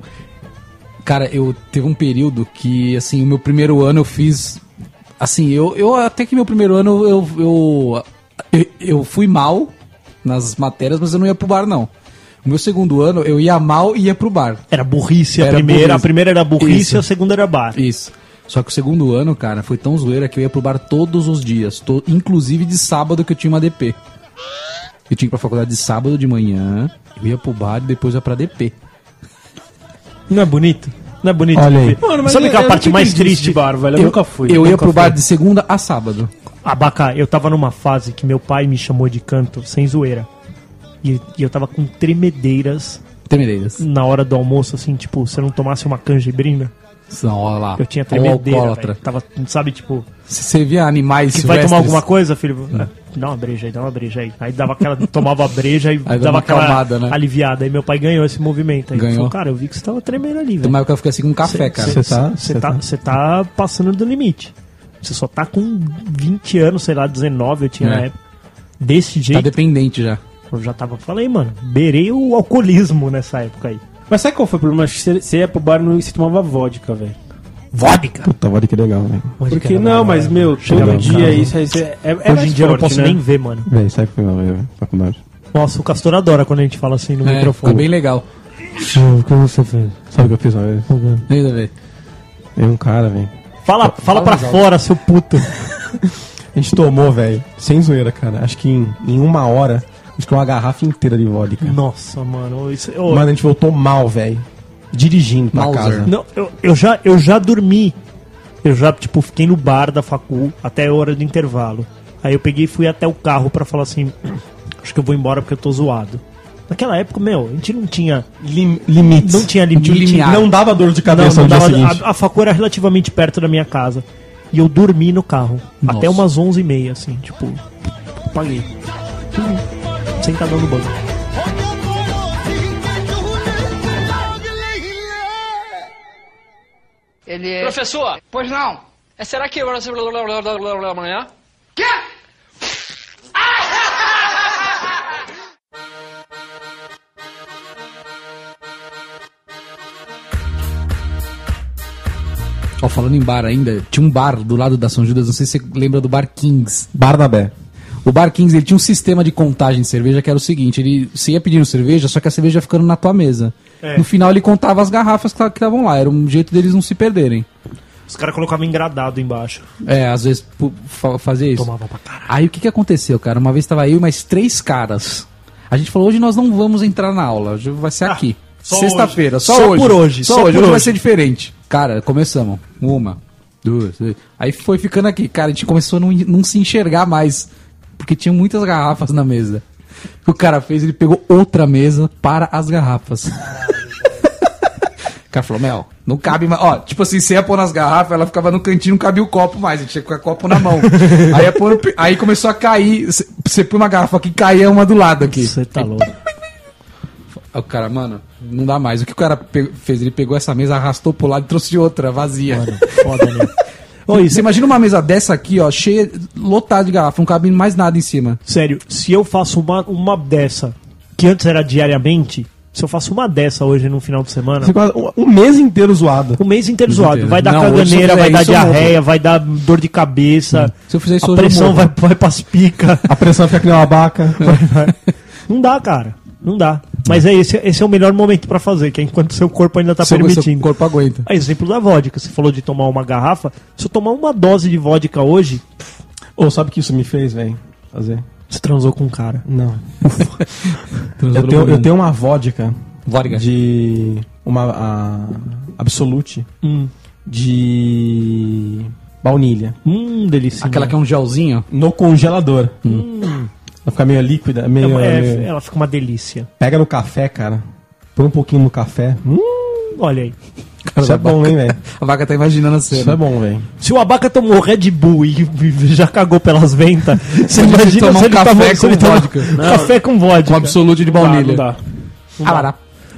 Cara, eu teve um período que, assim, o meu primeiro ano eu fiz. Assim, eu, eu até que meu primeiro ano eu, eu, eu, eu fui mal nas matérias, mas eu não ia pro bar, não. O meu segundo ano eu ia mal e ia pro bar. Era burrice a Era primeira. burrice. A primeira era burrice Isso. e a segunda era bar. Isso. Só que o segundo ano, cara, foi tão zoeira que eu ia pro bar todos os dias. to- inclusive de sábado que eu tinha uma DP. Eu tinha que ir pra faculdade de sábado de manhã, eu ia pro bar e depois ia pra DP. Não é bonito? Não é bonito? Olha aí. Mano, Sabe que a eu parte mais triste? de bar, velho. Eu, nunca fui. Eu ia Nunca pro bar fui. de segunda a sábado. Abacá, eu tava numa fase que meu pai me chamou de canto, sem zoeira. E, e eu tava com tremedeiras Tremedeiras. na hora do almoço, assim, tipo, se eu não tomasse uma canjibrina, Não, olha lá. eu tinha tremedeira. alcoólatra. velho. Tava, sabe, tipo, Se você via animais que vai tomar alguma coisa, filho? É, Dá uma breja aí, dá uma breja aí. Aí dava aquela, tomava a breja e dava uma aquela acalmada, né? aliviada. Aí meu pai ganhou esse movimento aí. Ganhou. Falou, cara, eu vi que você tava tremendo ali, Tem velho. que eu fiquei assim com um café, cara. Você tá- Você tá, tá- você tá passando do limite. Você só tá com 20 anos, sei lá, 19 eu tinha É. na época. Desse Tá jeito, dependente já. eu já tava. Falei, mano, beirei o alcoolismo nessa época aí. Mas sabe qual foi o problema? Acho que Você ia pro bar e não- você tomava vodka, velho. Vodka! Puta, vodka é legal, velho. Porque não, mas, meu, Chegava todo dia casa. isso aí. É, é Hoje mais em dia eu não posso né? nem ver, mano. Véi, que foi mal, velho? Faculdade. Nossa, o Castor adora quando a gente fala assim no É, microfone. fica bem legal. O que você fez? Sabe o que eu fiz uma vez? Ainda vê. Veio um cara, velho. Fala, fala pra fora, seu puto. A gente tomou, velho, sem zoeira, cara. Acho que em, em uma hora, a gente tomou uma garrafa inteira de vodka. Nossa, mano. Isso, Mano, a gente voltou mal, velho. Dirigindo pra Mauser. casa. Não, eu, eu, já, eu já dormi. Eu já, tipo, fiquei no bar da facul até a hora do intervalo. Aí eu peguei e fui até o carro pra falar assim: acho que eu vou embora porque eu tô zoado. Naquela época, meu, a gente não tinha. Lim- limites. Não tinha limite. limiar. Não dava dor de Não, cabeça não no dia dava, seguinte. a, a facul era relativamente perto da minha casa. E eu dormi no carro. Nossa. Até umas 11h30, assim, tipo. Paguei. Sentadão no banco. Ele é. Professor, Pois não. é, será que você amanhã? Quê? Ó, falando em bar ainda, tinha um bar do lado da São Judas, não sei se você lembra do Bar Kings. Barnabé. O Bar Kings ele tinha um sistema de contagem de cerveja que era o seguinte: ele, você ia pedindo cerveja, só que a cerveja ia ficando na tua mesa. No final ele contava as garrafas que estavam lá, era um jeito deles não se perderem. Os caras colocavam engradado embaixo. É, às vezes fazia isso. Tomava pra caralho. Aí o que, que aconteceu, cara? Uma vez tava eu e mais três caras. A gente falou, hoje nós não vamos entrar na aula, hoje vai ser aqui. só Sexta-feira, só, Só hoje. por hoje, Só, só hoje, por hoje vai ser diferente. Cara, começamos. Uma, duas, três. Aí foi ficando aqui. Cara, a gente começou a não, não se enxergar mais. Porque tinha muitas garrafas na mesa. O que o cara fez, ele pegou outra mesa para as garrafas. O cara falou, Mel, não cabe mais. Ó, tipo assim, você ia pôr nas garrafas, ela ficava no cantinho, não cabia o copo mais. A gente tinha que com o copo na mão. aí, pôr aí começou a cair. Você- põe uma garrafa aqui, caía uma do lado aqui. Você tá louco. O cara, mano, não dá mais. O que o cara fez? Ele pegou essa mesa, arrastou pro lado e trouxe outra, vazia. Mano, foda, né? Isso- Você imagina uma mesa dessa aqui, ó, cheia, lotada de garrafa, não cabe mais nada em cima. Sério, se eu faço uma, uma dessa, que antes era diariamente, se eu faço uma dessa hoje no final de semana, Você quase- um, um mês inteiro zoado. o mês inteiro zoado. inteiro. Vai dar Não, caganeira, fizer vai dar morro. diarreia, vai dar dor de cabeça, Se eu fizer isso a pressão vai, vai pras picas. A pressão fica que nem uma abaca. Não dá, cara. Não dá. Mas é esse, esse é o melhor momento pra fazer, que é enquanto seu corpo ainda tá Seu- seu permitindo. corpo aguenta. A exemplo da vodka. Você falou de tomar uma garrafa. Se eu tomar uma dose de vodka hoje, Ou sabe o que isso me fez, velho? Fazer? você transou com um cara. Não. Eu tenho, eu tenho uma vodka Vodka. de. Uma. A, Absolute Hum, de. Baunilha. hum delícia. Aquela que é um gelzinho. No congelador. Vai ficar meio líquida. Meio, é, meio- ela fica uma delícia. Pega no café, cara. Põe um pouquinho no café. Hum, Olha aí. isso é bom, hein, velho? A vaca tá imaginando a Isso é cena. bom, velho. Se o Abaca tomou Red Bull e e já cagou pelas ventas, você Imagina se um ele café tomou, com ele tomou vodka. café com vodka. Com absolute de Não dá, baunilha. não dá. Ah, lá.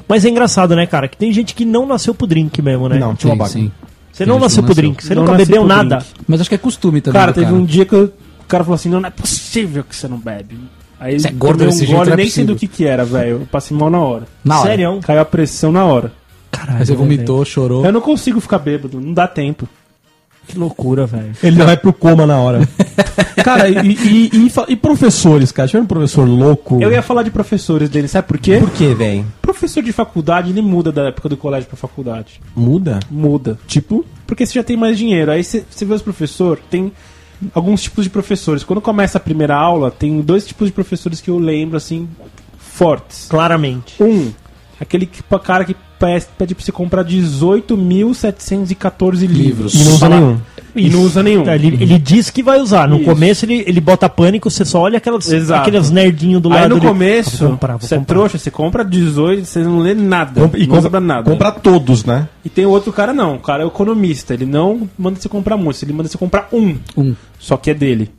Mas é engraçado, né, cara? Que tem gente que não nasceu pro drink mesmo, né? Não, Sim, tinha uma sim. Você não Tem gente nasceu pro não drink, você Não nunca bebeu nada. Mas acho que é costume também. Cara, do teve cara. um dia que eu- o cara falou assim: não, não é possível que você não bebe. Aí Você é gordo desse um jeito, gole, não é nem sei do que que era, velho. Eu passei mal na hora. Na hora. Sério? Caiu a pressão na hora. Caralho. Aí você vomitou, chorou. Eu não consigo ficar bêbado, não dá tempo. velho? Que loucura, velho. Ele vai pro coma na hora. cara, e, e, e e professores, cara? Tinha um professor louco. Eu ia falar de professores dele, sabe por quê? Por quê, velho? Professor de faculdade, ele muda da época do colégio pra faculdade. Muda? Muda. Tipo, Porque você já tem mais dinheiro. Aí você você vê os professores, tem alguns tipos de professores. Quando começa a primeira aula, tem dois tipos de professores que eu lembro, assim, fortes. Claramente. Um, aquele que, cara que pede, pra você comprar 18.714 livros. e não usa Fala- nenhum. E não usa nenhum. Ele, ele diz que vai usar. No Isso. começo ele, ele bota pânico, você só olha aquelas, Exato. aqueles nerdinhos do Aí lado no ali. começo, Vou comprar, vou você é trouxa, você compra 18, você não lê nada. E não compra, nada. compra todos, né? E tem outro cara não, o cara é economista, ele não manda você comprar muitos, ele manda você comprar um, Um. só que é dele.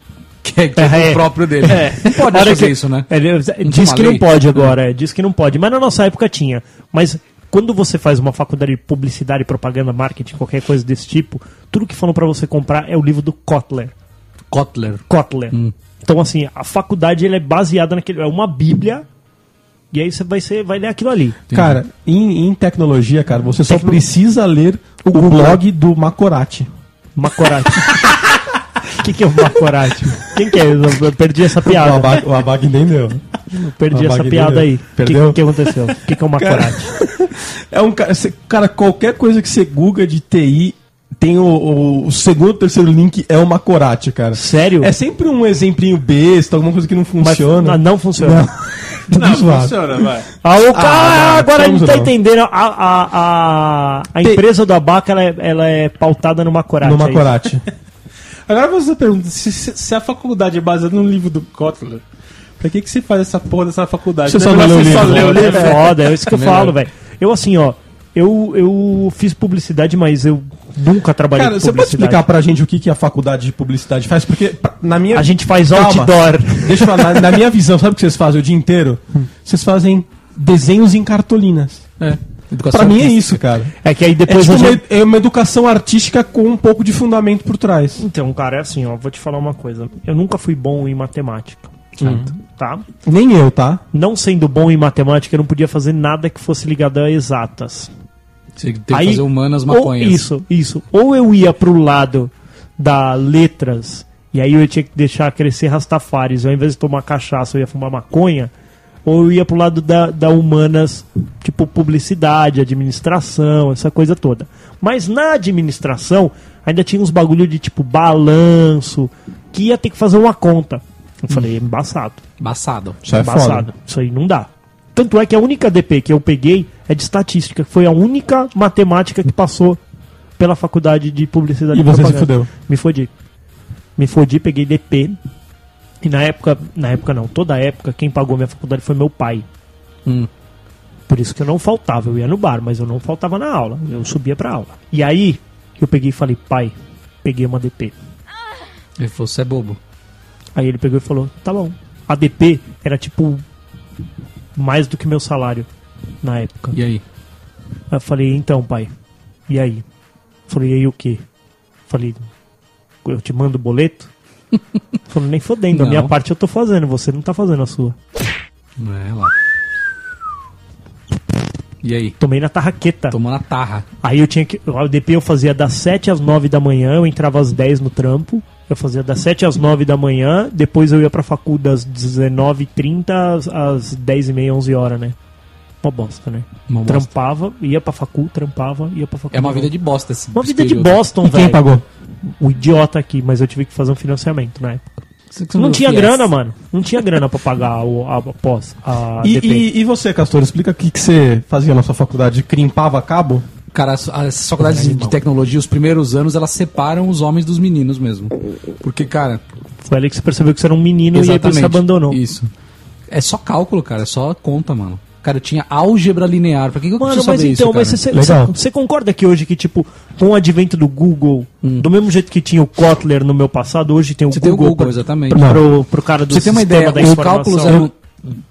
Que é, que é É. o próprio dele. É. Não pode fazer que- isso, né? Ele, diz que uma não lei? pode agora, é, diz que não pode. Mas na nossa época tinha. Mas quando você faz uma faculdade de publicidade, propaganda, marketing, qualquer coisa desse tipo, tudo que falam pra você comprar é o livro do Kotler. Kotler. Kotler. Então, assim, a faculdade ela é baseada naquele. É uma bíblia. E aí você vai, ser, vai ler aquilo ali. Cara, em, em tecnologia, cara, você só precisa ler o blog do Macorati. Macorati. O que, que é o Macorati? Quem que é? Eu perdi essa O piada. Abac, o Abac entendeu. Eu perdi essa piada aí. O que, que aconteceu? O que, que é o Macorati? É um cara, cê- cara, qualquer coisa que você google de TI tem o, o, o segundo, terceiro link é o Macorati, cara. Sério? É sempre um exemplinho besta, alguma coisa que não Mas funciona. não, não funciona. Não, zoado. funciona, vai. Ah, o cara, não, agora a gente tá não. entendendo. A, a, a, a Tem- empresa do Abaca ela é, ela é pautada no Macorati. No é. Agora você pergunta, se, se- se a faculdade é baseada no livro do Kotler, pra que, que você faz essa porra dessa faculdade? Você Não só é lê o livro, lê o né? É foda, é isso que eu Melhor. falo, velho. Eu assim, ó, eu, eu fiz publicidade, mas eu nunca trabalhei Cara, com você pode publicidade. explicar pra gente o que, que a faculdade de publicidade faz? Porque na minha. A gente faz Calma. outdoor. Deixa eu falar, na, na minha visão, sabe o que vocês fazem o dia inteiro? Vocês fazem desenhos em cartolinas. É. Educação Pra mim é artística. isso, cara. É que aí É, depois tipo a uma, gente... é uma educação artística com um pouco de fundamento por trás. Então, cara, é assim, ó, vou te falar uma coisa. Eu nunca fui bom em matemática. Certo. Tá? Nem eu, tá? Não sendo bom em matemática, eu não podia fazer nada que fosse ligado a exatas. Você tem que Aí, fazer humanas ou, maconhas. isso, isso. Ou eu ia pro lado da letras, e aí eu tinha que deixar crescer Rastafares, ao invés de tomar cachaça, eu ia fumar maconha. Ou eu ia pro lado da, da humanas, tipo publicidade, administração, essa coisa toda. Mas na administração, ainda tinha uns bagulho de tipo balanço, que ia ter que fazer uma conta. Eu falei, embaçado. Embaçado. Isso é Embaçado. Isso aí não dá. Tanto é que a única DP que eu peguei é de estatística, que foi a única matemática que passou pela faculdade de publicidade E você se fudeu. Me fodi. Me fodi, peguei DP. E na época, na época não, toda época, quem pagou minha faculdade foi meu pai. Hum. Por isso que eu não faltava, eu ia no bar, mas eu não faltava na aula, eu subia pra aula. E aí, eu peguei e falei, pai, peguei uma DP. Ele falou, você é bobo. Aí ele pegou e falou: tá bom. A DP era tipo mais do que meu salário na época. E aí? Aí eu falei: então, pai, e aí? Falei: e aí o quê? Falei: eu te mando o boleto? Falou, nem fodendo, a Não. minha parte eu tô fazendo, você não tá fazendo a sua. É, lá. E aí? Tomei na tarraqueta. Tomou na tarra. Aí eu tinha que. O DP eu fazia das 7 às 9 da manhã, eu entrava às 10 no trampo. Eu fazia das 7 às 9 da manhã, depois eu ia pra facul das 19h30 às, às 10h30, 11 horas, né? Uma bosta, né? Uma bosta. trampava, ia pra facul, trampava, ia pra facul. É uma vida de bosta esse Uma vida de período. Boston, E quem velho. pagou? O idiota aqui, mas eu tive que fazer um financiamento na época. Não tinha grana, mano. Não tinha grana pra pagar o, a, a pós, a E, e, e você, Castor, explica o que, que você fazia na sua faculdade? Crimpava cabo? Cara, as, as faculdades de, de tecnologia, os primeiros anos, elas separam os homens dos meninos mesmo. Porque, cara, Foi ali que você percebeu que você era um menino e aí exatamente. você abandonou. Isso. É só cálculo, cara, é só conta, mano. Cara, eu tinha álgebra linear. Pra que, que eu Mano, mas saber então, isso, mas cara? você, você- concorda que hoje que, tipo, com o advento do Google, do mesmo jeito que tinha o Kotler no meu passado, hoje tem o Você tem o Google, Google, pro- exatamente. pro, pro, pro cara do Pra você ter uma sistema ideia, da os informação. cálculos eram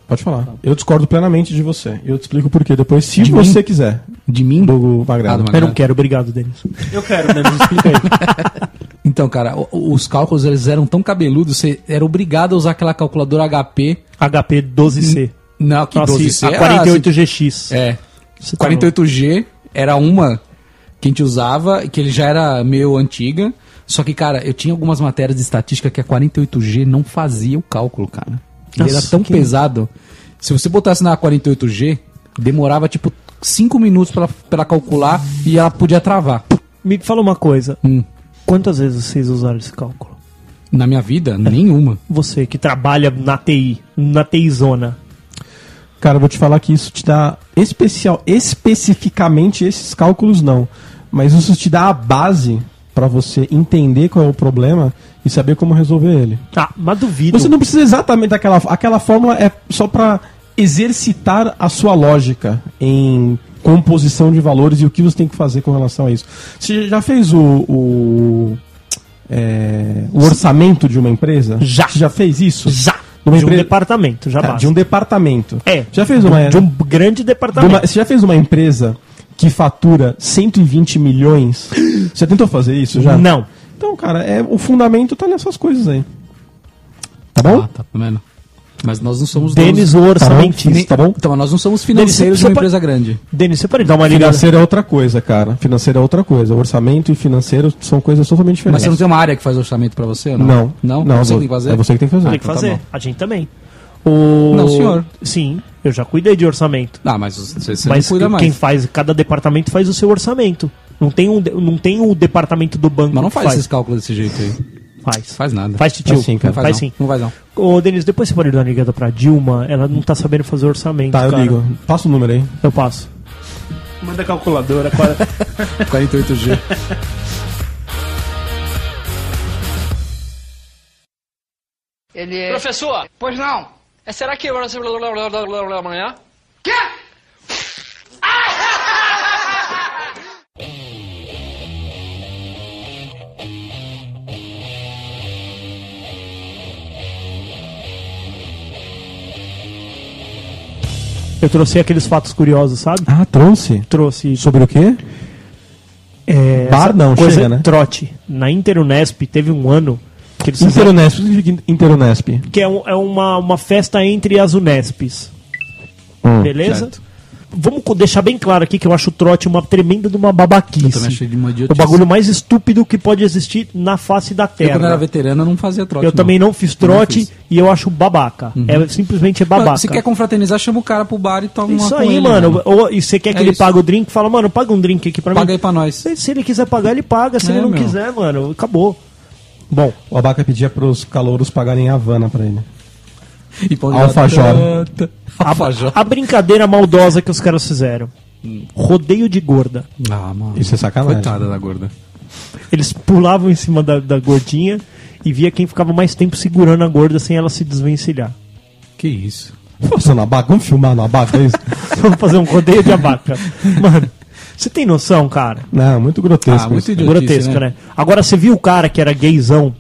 Pode falar. Eu discordo plenamente de você. Eu te explico por quê depois, se De você mim? quiser. de mim. Do Magrelo. Ah, do Eu não quero, obrigado, Denis. Eu quero, Denis, explica aí. Então, cara, os cálculos eles eram tão cabeludos, você era obrigado a usar aquela calculadora HP. HP 12C. Não, que Nossa, 12C a era 48GX. É. Você tá 48G era uma que a gente usava, que ele já era meio antiga. Só que, cara, eu tinha algumas matérias de estatística que a 48G não fazia o cálculo, cara. Ele Nossa, era tão que- pesado. Se você botasse na 48G, demorava tipo 5 minutos pra, pra ela calcular e ela podia travar. Me fala uma coisa. Hum. Quantas vezes vocês usaram esse cálculo? Na minha vida, nenhuma. Você que trabalha na TI, na TI zona. Cara, eu vou te falar que isso te dá especial, especificamente esses cálculos não, mas isso te dá a base pra você entender qual é o problema e saber como resolver ele. Ah, mas duvido. Você não precisa exatamente daquela aquela fórmula é só pra exercitar a sua lógica em composição de valores e o que você tem que fazer com relação a isso. Você já fez o, o, é, o orçamento de uma empresa? Já. Você já fez isso? Já. Numa de um empre- departamento, já Tá, basta. de um departamento. É. Já fez de, uma de um grande de departamento. uma- você já fez uma empresa que fatura 120 milhões? Você tentou fazer isso já? Não. Então, cara, é, o fundamento tá nessas coisas aí. Tá bom? Ah, tá vendo? Mas nós não somos Denis, o donos- orçamentista. Tá bom? Então, mas nós não somos Denis, financeiros você de uma pode- empresa grande. Denis, você pode dar uma ligada? Financeiro é outra coisa, cara. Financeiro é outra coisa. Orçamento e financeiro são coisas totalmente Mas diferentes. você não tem uma área que faz orçamento pra você ou não? Não. Não? não você vou- tem que fazer? É você que tem que fazer. Tem que então tá fazer. bom. a gente também. O... Não, senhor. Sim, eu já cuidei de orçamento. Ah, mas você, você mas não cuida mais. quem faz, cada departamento faz o seu orçamento. Não tem um, não tem o departamento do banco Mas não que faz, esses cálculos desse jeito aí. Faz. Faz nada. Faz, titio. Faz sim, cara. Não Faz, não. sim. Não vai não. Ô, Denis, depois você pode dar uma ligada pra Dilma. Ela não tá sabendo fazer orçamento, Tá, eu cara. ligo. Passa o número aí. Eu passo. Manda a calculadora. qual- 48G. Ele é. Professor, Pois não. é, será que agora você amanhã? Quê? Eu trouxe aqueles fatos curiosos, sabe? Ah, trouxe? Trouxe. Sobre o quê? É, Bar não, coisa chega, né? Trote. Na Interunesp teve um ano que eles fizeram- Interunesp. O que significa Interunesp? que é, um- é uma, uma festa entre as Unesps. Hum, Beleza? certo. Vamos deixar bem claro aqui que eu acho o trote uma tremenda de uma Eu também babaquice. achei de uma O idiotice. bagulho mais estúpido que pode existir na face da Eu, quando era Terra. veterano, eu não fazia trote. Eu também não fiz Eu não trote fiz. e eu acho babaca. É simplesmente é babaca. Se quer confraternizar, chama o cara pro bar e toma uma Isso aí, ele, mano. velho. Ou, e você quer que É ele isso. pague o drink? Fala, mano, paga um drink aqui pra Paga mim. aí pra nós. Se se ele quiser pagar, ele paga. Se É, ele não meu. quiser, mano, acabou. Bom, O Abaca pedia pros calouros pagarem Havana pra ele. E Alfajor. Alfajor. a brincadeira maldosa que os caras fizeram. Rodeio de gorda. Ah, mano. Isso é sacanagem. Coitada da gorda. Eles pulavam em cima da, da gordinha e via quem ficava mais tempo segurando a gorda sem ela se desvencilhar. Que isso. Nossa, na Abaca, vamos filmar no Abaca, é isso? Vamos fazer um rodeio de abaca. Mano, você tem noção, cara? Não, muito grotesco. Ah, muito isso. idiotice, Grotesco, né? né? Agora, você viu o cara que era gaysão?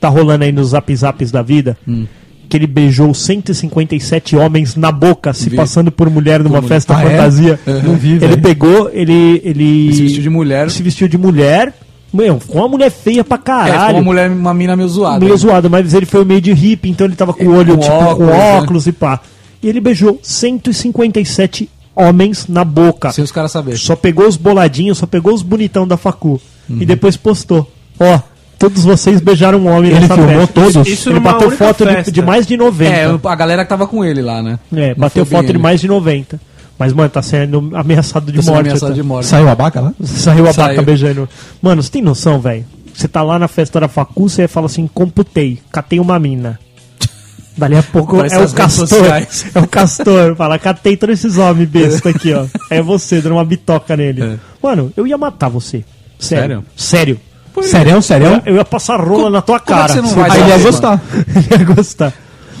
Tá rolando aí nos zap zaps da vida? Hum. Que ele beijou 157 homens na boca, se Vi. passando por mulher numa festa Ah, é? fantasia. Não vi, Ele pegou, ele. ele Se vestiu de mulher. se vestiu de mulher Meu, com uma mulher feia pra É, caralho. uma mulher, uma mina meio zoada. meio né? zoado, mas ele foi meio de hippie, então ele tava com o olho, Com tipo, óculos, com né? óculos e pá. E ele beijou 157 homens na boca. Sem os caras saberem. Só pegou os boladinhos, só pegou os bonitão da facu. Uhum. E depois postou. Ó, todos vocês beijaram um homem Ele nessa filmou festa. todos? Isso Ele bateu foto de, de mais de 90. É, a galera que tava com ele lá, né? É, Não bateu foto de mais de 90. Mas, mano, tá sendo ameaçado de Tá sendo morte. ameaçado tá? de morte. Saiu a baca lá? Saiu a Saiu. vaca beijando. Mano, você tem noção, velho? Você tá lá na festa da facu, você fala assim, computei, catei uma mina. Dali a pouco Parece é o castor. sociais. É o castor. Fala, catei todos esses homens besta aqui, ó. É você, dando uma bitoca nele. É. Mano, eu ia matar você. Sério. Sério? Sério. Serião, Eu, serião? eu ia passar rola na tua como é cara. que você não Aí ele ia gostar. ele ia gostar.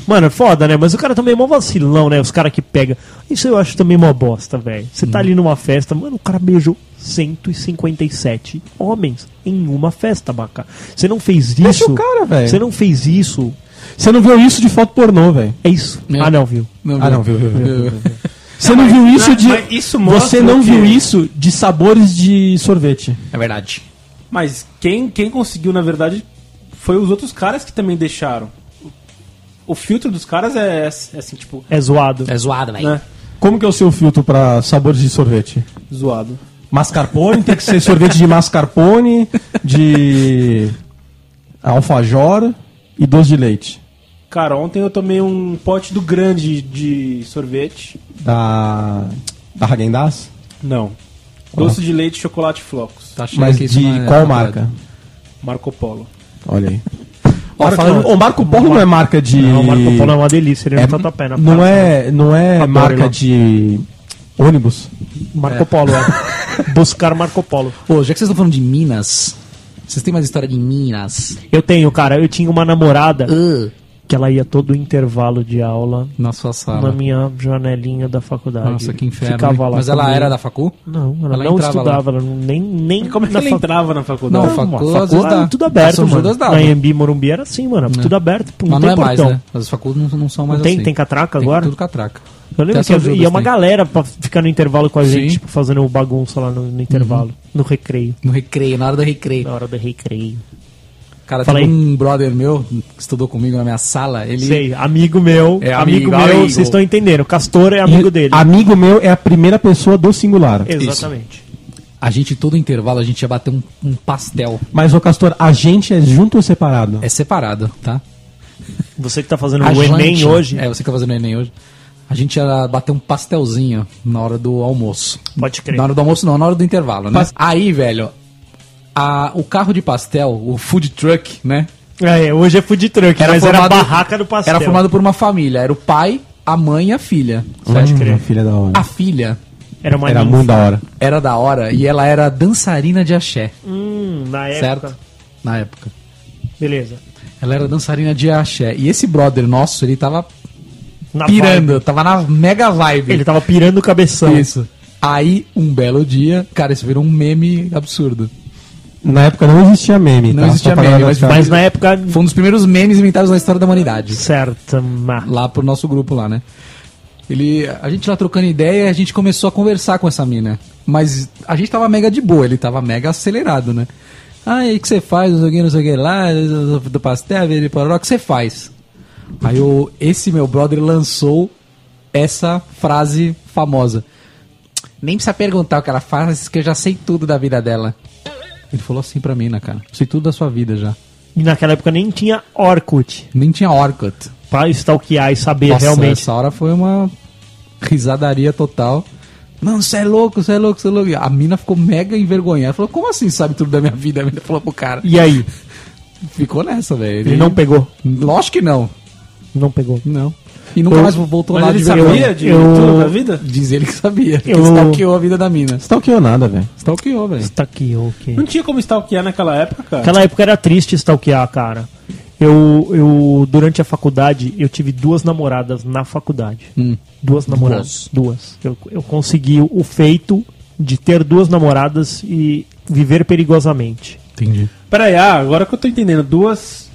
Mano, é foda, né? Mas o cara também é mó vacilão, né? Os caras que pegam. Isso eu acho também mó bosta, velho. Você Hum. tá ali numa festa, mano, o cara beijou 157 homens em uma festa, baca. Você não fez isso. Deixa o cara, velho. Você não fez isso. Você não viu isso de foto pornô, velho. É isso. É. Ah, não, viu? Ah, não, viu, viu, viu. Você não viu isso de. isso Você não viu isso de sabores de sorvete. É verdade. Mas quem, quem conseguiu, na verdade, foi os outros caras que também deixaram. O filtro dos caras é, é assim, tipo, É zoado. É zoado, velho. né? Como que é o seu filtro pra sabores de sorvete? Zoado. Mascarpone, tem que ser sorvete de mascarpone, de alfajor e doce de leite. Cara, ontem eu tomei um pote do grande de sorvete. Da. Da Häagen-Dazs? Não. Doce de leite e chocolate flocos. Tá achando Mas que isso de não é- qual é marca? Marco Polo. Olha aí. Ó, Marco- falando- o Marco Polo não é marca de. Não, o Marco Polo é uma delícia, ele É- não tá pé na não é, não é Adoro marca lá. de ônibus. Marco Polo, é. Buscar Marco Polo. Pô, já que vocês estão falando de Minas, vocês têm mais história de Minas? Eu tenho, cara, eu tinha uma namorada Uh, que ela ia todo o intervalo de aula na sua sala. na minha janelinha da faculdade. Nossa, que inferno. Ficava lá Mas ela comigo. era da facu? Não, ela, Ela não entrava estudava, ela não- nem, nem Como é que ela facu- entrava na faculdade? Não, facu- Não, às vezes era dá. tudo aberto, mano. Na Embi Morumbi era assim, mano. Tudo aberto, não Mas tem não é mais, portão. né? As faculdades não, não são mais Não tem, assim. tem catraca Tem agora? tudo catraca. Eu lembro que ia uma tem. galera pra ficar no intervalo com a gente, tipo, fazendo bagunça lá no, no intervalo, no recreio. No recreio, na hora do recreio. Na hora do recreio. Cara, Fala tem aí. um brother meu que estudou comigo na minha sala. Ele. Sei, amigo meu, É amigo, amigo, meu, amigo. vocês estão entendendo. Castor é amigo E dele. Amigo meu é a primeira pessoa do singular. Exatamente. A gente, todo intervalo, a gente ia bater um, um pastel. Mas, ô Castor, a gente é junto ou separado? É separado, tá? Você que tá fazendo A o Enem gente- hoje, É, você que tá fazendo o Enem hoje. A gente ia bater um pastelzinho na hora do almoço. pode crer. Na hora do almoço não, na hora do intervalo, né? Pas- Aí, velho, a, o carro de pastel, o food truck, né? É, hoje é food truck, mas era a formado- barraca do pastel. Era formado por uma família. Era o pai, a mãe e a filha. Pode Hum, crer. filha da hora. A filha Era uma Era muito da hora. era da hora e ela era dançarina de axé, Hum, na época. certo? Na época. Beleza. Ela era dançarina de axé. E esse brother nosso, ele tava Na pirando, vibe. tava na mega vibe. Ele tava pirando o cabeção. Isso. Aí, um belo dia, cara, isso virou um meme absurdo. Na época não existia meme, Não tá? existia Só meme, mas- Mas na época. Foi um dos primeiros memes inventados na história da humanidade. Certo, ma- Lá pro nosso grupo lá, né? Ele, a gente lá trocando ideia, a gente começou a conversar com essa mina. Mas a gente tava mega de boa, ele tava mega acelerado, né? Ah, e o que você faz? Não sei o que, não sei o que lá, do, pastel, ele parou, o que você faz? Aí o, esse meu brother lançou essa frase famosa. Nem precisa perguntar o que ela faz, que eu já sei tudo da vida dela. Ele falou assim pra mim, né, cara? Sei tudo da sua vida já. E naquela época nem tinha Orkut Nem tinha Orkut. pra stalkear e saber Nossa, realmente. essa hora foi uma risadaria total. Mano, você é louco, você é louco, você é louco. A mina ficou mega envergonhada. Falou, como assim sabe tudo da minha vida? A mina falou pro cara. E aí? Ficou nessa, velho. Ele não pegou. Lógico que não. Não pegou. Não. E nunca Eu- mais voltou Mas lá ele de sabia vergonha. de Eu- tudo da vida? Diz ele que sabia. Que Eu- stalkeou a vida da mina. Stalkeou nada, velho. Stalkeou, velho. Stalkeou, ok. Não tinha como stalkear naquela época, cara. Naquela época era triste stalkear, cara. Eu, eu, durante a faculdade, eu tive duas namoradas na faculdade. Hum. Duas namoradas. Duas. Eu, eu consegui o feito de ter duas namoradas e viver perigosamente. Entendi. Peraí, ah, agora que eu tô entendendo. Duas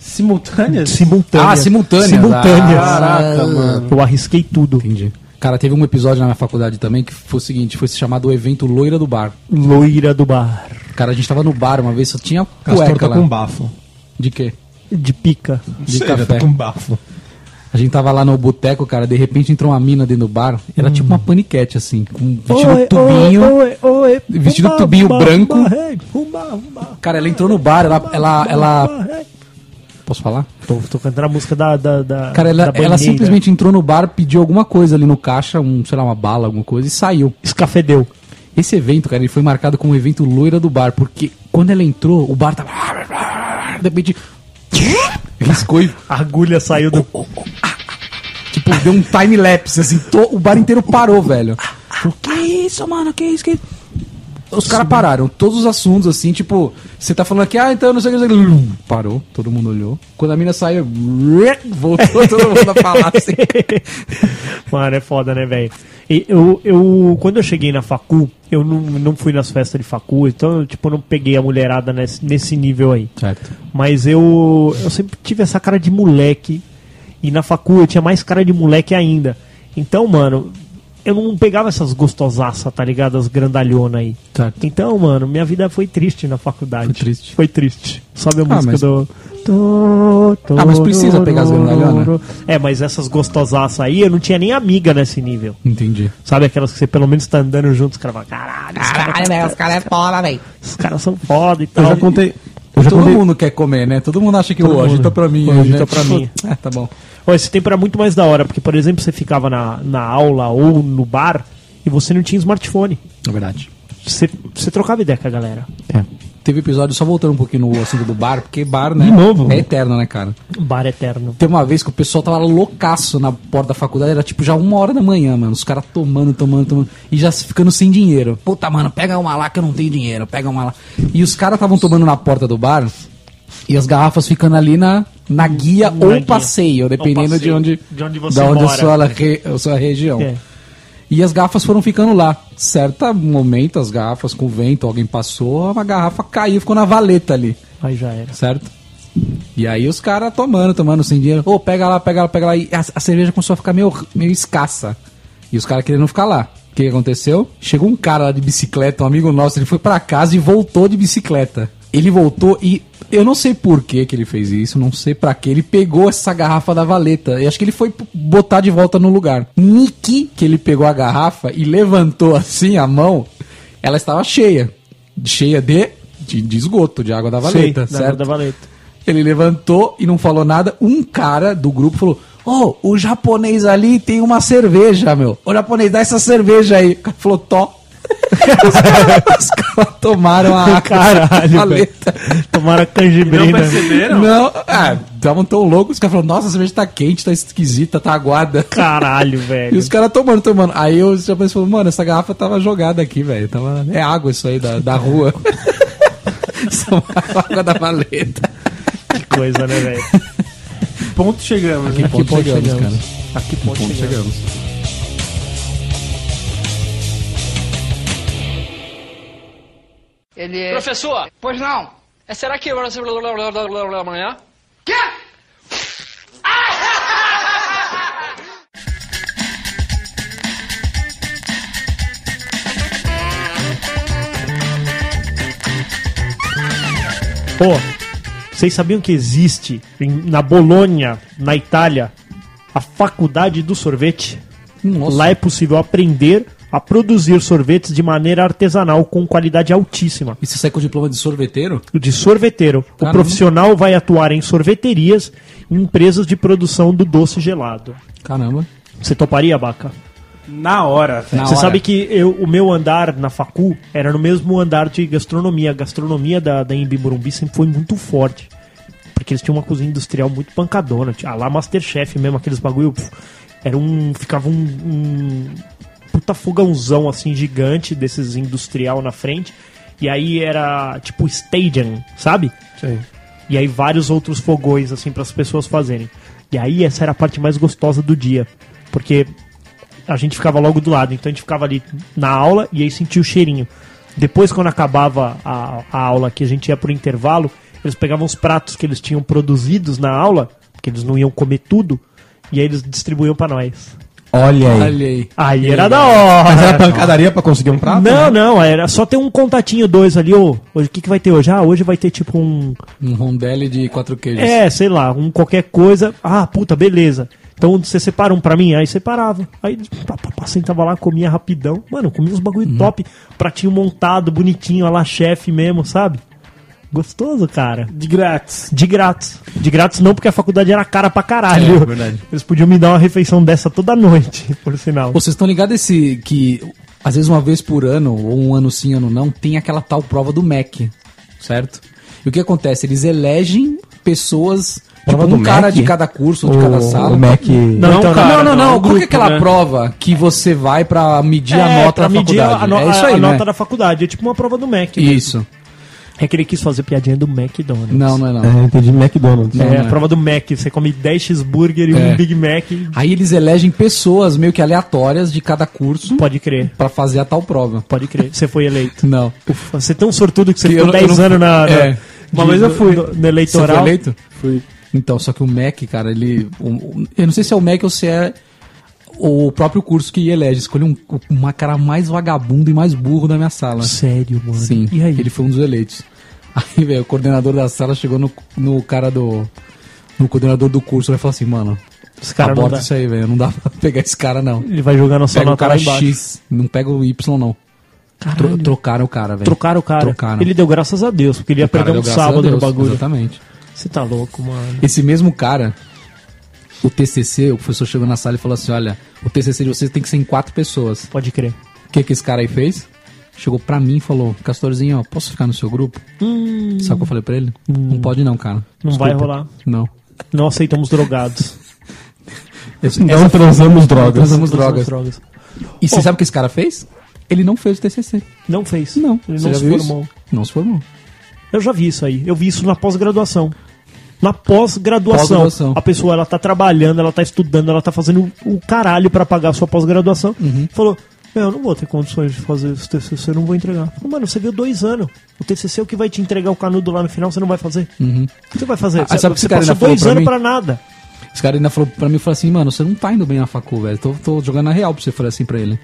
simultâneas? Simultâneas. Ah, simultâneas. Simultâneas. Ah, Caraca, mano. Eu arrisquei tudo. Entendi. Cara, teve um episódio na minha faculdade também que foi o seguinte, foi chamado o evento Loira do Bar. Loira do bar. Cara, a gente tava no bar uma vez, só tinha Castor cueca tá lá. com bafo. De quê? De pica. De Sei, café. Tá com bafo. A gente tava lá no boteco, cara, de repente entrou uma mina dentro do bar. Era tipo uma paniquete, assim, com vestido tubinho. Oi, oi, Vestido Umba, tubinho umba, branco. umba, hey, umba, umba, Cara, ela entrou no bar, ela. ela, ela... Posso falar? Tô, tô cantando a música da. da, da Cara, ela, da ela simplesmente entrou no bar, pediu alguma coisa ali no caixa, um, sei lá, uma bala, alguma coisa, e saiu. Escafedeu. Esse evento, cara, ele foi marcado como um evento loira do bar, porque quando ela entrou, o bar tava. De repente. Riscou e. A agulha saiu do. Tipo, deu um time-lapse, assim, to- o bar inteiro parou, velho. Que isso, mano, que isso, que isso? Os caras pararam, todos os assuntos, assim, tipo, você tá falando aqui, ah, então não sei o que, não sei o que. Parou, todo mundo olhou. Quando a mina saiu, voltou todo mundo a falar assim. Mano, é foda, né, velho? Eu, eu, quando eu cheguei na facu, eu não, não fui nas festas de facu, então, eu, tipo, não peguei a mulherada nesse, nesse nível aí. Certo. Mas eu, eu sempre tive essa cara de moleque. E na facu eu tinha mais cara de moleque ainda. Então, mano, eu não pegava essas gostosaças, tá ligado? As grandalhonas aí. Certo. Então, mano, minha vida foi triste na faculdade. Foi triste. Foi triste. Sobe a Ah, música mas- do. Tô, tô, Ah, mas precisa pegar as grandalhonas? É, mas essas gostosaças aí, eu não tinha nem amiga nesse nível. Entendi. Sabe aquelas que você pelo menos tá andando junto, os caras falam, caralho, os caras velho, os caras é foda, velho. os caras são foda e Eu tal. já contei. Eu já Todo contei. mundo quer comer, né? Todo mundo acha que Todo o agita mundo. pra mim. Hoje, agita né? pra mim. É, tá bom. Ó, esse tempo era muito mais da hora, porque, por exemplo, você ficava na, na aula ou no bar e você não tinha smartphone. É verdade. Você, você trocava ideia com a galera. Teve episódio, só voltando um pouquinho no assunto do bar, porque bar, né? De novo? É eterno, né, cara? Bar eterno. Teve uma vez que o pessoal tava loucaço na porta da faculdade, era tipo já uma hora da manhã, mano. Os caras tomando, tomando, tomando. E já ficando sem dinheiro. Puta, mano, pega uma lá que eu não tenho dinheiro, pega uma lá. E os caras estavam tomando na porta do bar e as garrafas ficando ali na, na guia Na ou guia. passeio, dependendo de passeio. onde, De onde você da onde mora. a sua, re- a sua região. É. E as garrafas foram ficando lá. Certo momento, as garrafas com o vento, alguém passou, uma garrafa caiu, ficou na valeta ali Aí já era. certo? E aí os caras tomando, tomando sem dinheiro. Ô, pega lá, pega lá, pega lá. E a, a cerveja começou a ficar meio, meio escassa. E os caras querendo ficar lá. O que, que aconteceu? Chegou um cara lá de bicicleta, um amigo nosso, ele foi pra casa e voltou de bicicleta. Ele voltou e eu não sei por que, que ele fez isso, não sei pra que. Ele pegou essa garrafa da valeta. E acho que ele foi botar de volta no lugar. Niki, que ele pegou a garrafa e levantou assim a mão, ela estava cheia. Cheia de, de, de esgoto, de água da valeta, Sei, da- certo? Da valeta. Ele levantou e não falou nada. Um cara do grupo falou: Ô, o japonês ali tem uma cerveja, meu. Ô, japonês, dá essa cerveja aí. O cara falou: Tó. Os caras cara tomaram a água Caralho, valeta. Tomaram canjibrina. Não, ah, estavam tão loucos. Os caras falaram: Nossa, a cerveja tá quente, tá esquisita, tá aguada. Caralho, E velho. os caras tomando, tomando. Aí o japonês falou: Mano, essa garrafa tava jogada aqui, velho. Tava... É água isso aí da, da rua. São água da valeta. Que coisa, né, velho? Ponto chegamos. Que né? ponto chegamos, cara. A que ponto Ponto chegamos? chegamos. Ele é... Professor, Pois não. é, será que vai ser amanhã? Quê? Pô, vocês sabiam que existe em- na Bolonha, na Itália, a faculdade do sorvete? Nossa. Lá é possível aprender a produzir sorvetes de maneira artesanal com qualidade altíssima. E você sai com o diploma de sorveteiro? De sorveteiro. O Caramba. profissional vai atuar em sorveterias e empresas de produção do doce gelado. Caramba. Você toparia, Baca? Na hora. Na Você hora. sabe que eu, o meu andar na facu era no mesmo andar de gastronomia. A gastronomia da, da Embi Morumbi sempre foi muito forte. Porque eles tinham uma cozinha industrial muito pancadona. Tinha- lá Masterchef mesmo, aqueles bagulho. Era um. Ficava um, um puta fogãozão assim gigante desses industrial na frente. E aí era tipo stadium, sabe? Sim. E aí vários outros fogões, assim, para as pessoas fazerem. E aí essa era a parte mais gostosa do dia. Porque a gente ficava logo do lado. Então a gente ficava ali na aula e aí sentia o cheirinho. Depois, quando acabava a, a aula, que a gente ia pro intervalo, eles pegavam os pratos que eles tinham produzidos na aula, porque eles não iam comer tudo, e aí eles distribuíam para nós. Olha aí. Olha aí. Aí era da hora. Mas era pancadaria pra conseguir um prato? Não, né? não, era só ter um contatinho dois ali, ô. Hoje o que, que vai ter hoje? Ah, hoje vai ter tipo um. Um rondelli de quatro queijos. É, sei lá, um qualquer coisa. Ah, puta, beleza. Então você separa um pra mim? Aí separava. Aí pá, pá, pá, sentava lá, comia rapidão. Mano, comia uns bagulho top. Pratinho montado, bonitinho, a lá chefe mesmo, sabe? Gostoso, cara. De grátis. De grátis. De grátis não, porque a faculdade era cara pra caralho. É, verdade. Eles podiam me dar uma refeição dessa toda noite, por sinal. Vocês estão ligados esse que às vezes uma vez por ano, ou um ano sim, ano não, tem aquela tal prova do MEC, certo? E o que acontece? Eles elegem pessoas, Prova tipo, um do cara MEC? de cada curso, de cada O, sala. o Mac. Não, então, cara, não, não, não. é um Qual que é aquela né? prova que você vai pra medir a nota pra da medir faculdade? a, no- é isso aí, a né? nota da faculdade. É tipo uma prova do Mac. mesmo. É que ele quis fazer piadinha do McDonald's. Não, não é não. É, entendi McDonald's. É, não a é. prova do Mac. Você come 10 cheeseburger e É. um Big Mac. Aí eles elegem pessoas meio que aleatórias de cada curso Pode crer. pra fazer a tal prova. Pode crer. Você foi eleito. Não. Ufa, você é tão sortudo que você Que ficou eu não- 10 eu não- anos na, na- É. Uma vez eu fui. No, no Você eleitoral. foi eleito? Fui. Então, só que o MEC, cara, ele. o- eu não sei se é o MEC ou se é o próprio curso que elege. Escolheu um, uma cara mais vagabundo e mais burro da minha sala. Sério, mano. Sim. E aí? Ele foi um dos eleitos. Aí, velho, o coordenador da sala chegou no, no cara do. No coordenador do curso e falou assim, mano. Esse cara não aborta dá. isso aí, velho. Não dá pra pegar esse cara, não. Ele vai jogar nossa Pega o cara. X. Não pega o Y, não. Caralho. trocaram o cara, velho. Trocaram o cara. Trocaram. Ele deu graças a Deus, porque ele ia perder um sábado no Deus, bagulho. Exatamente. Você tá louco, mano. Esse mesmo cara, o TCC, o professor chegou na sala e falou assim: olha, o TCC de vocês tem que ser em quatro pessoas. Pode crer. O que que esse cara aí fez? Chegou pra mim e falou: Castorzinho, ó, posso ficar no seu grupo? Sabe o que eu falei pra ele? Não pode não, cara. Hum. Não Desculpa. vai rolar. Não. Não aceitamos drogados. Esse- Não essa- transamos drogas. Transamos drogas. drogas. E você sabe o que esse cara fez? Ele não fez o TCC. Não fez. Não. Ele Você não já se viu isso? formou. Não se formou. Eu já vi isso aí. Eu vi isso na pós-graduação. Na pós-graduação. Pós-graduação. a pessoa ela tá trabalhando, ela tá estudando, ela tá fazendo o caralho pra pagar a sua pós-graduação. Uhum. Falou: "Meu, Eu não vou ter condições de fazer esse TCC, eu não vou entregar. Falei, Mano, você viu dois anos. O TCC é o que vai te entregar o canudo lá no final, você não vai fazer. O que você vai fazer? Ah, você sabe você cara passou dois pra anos mim? pra nada. Esse cara ainda falou pra mim, falou assim, mano, você não tá indo bem na facu, velho. Tô, tô jogando na real pra você, falei assim pra ele.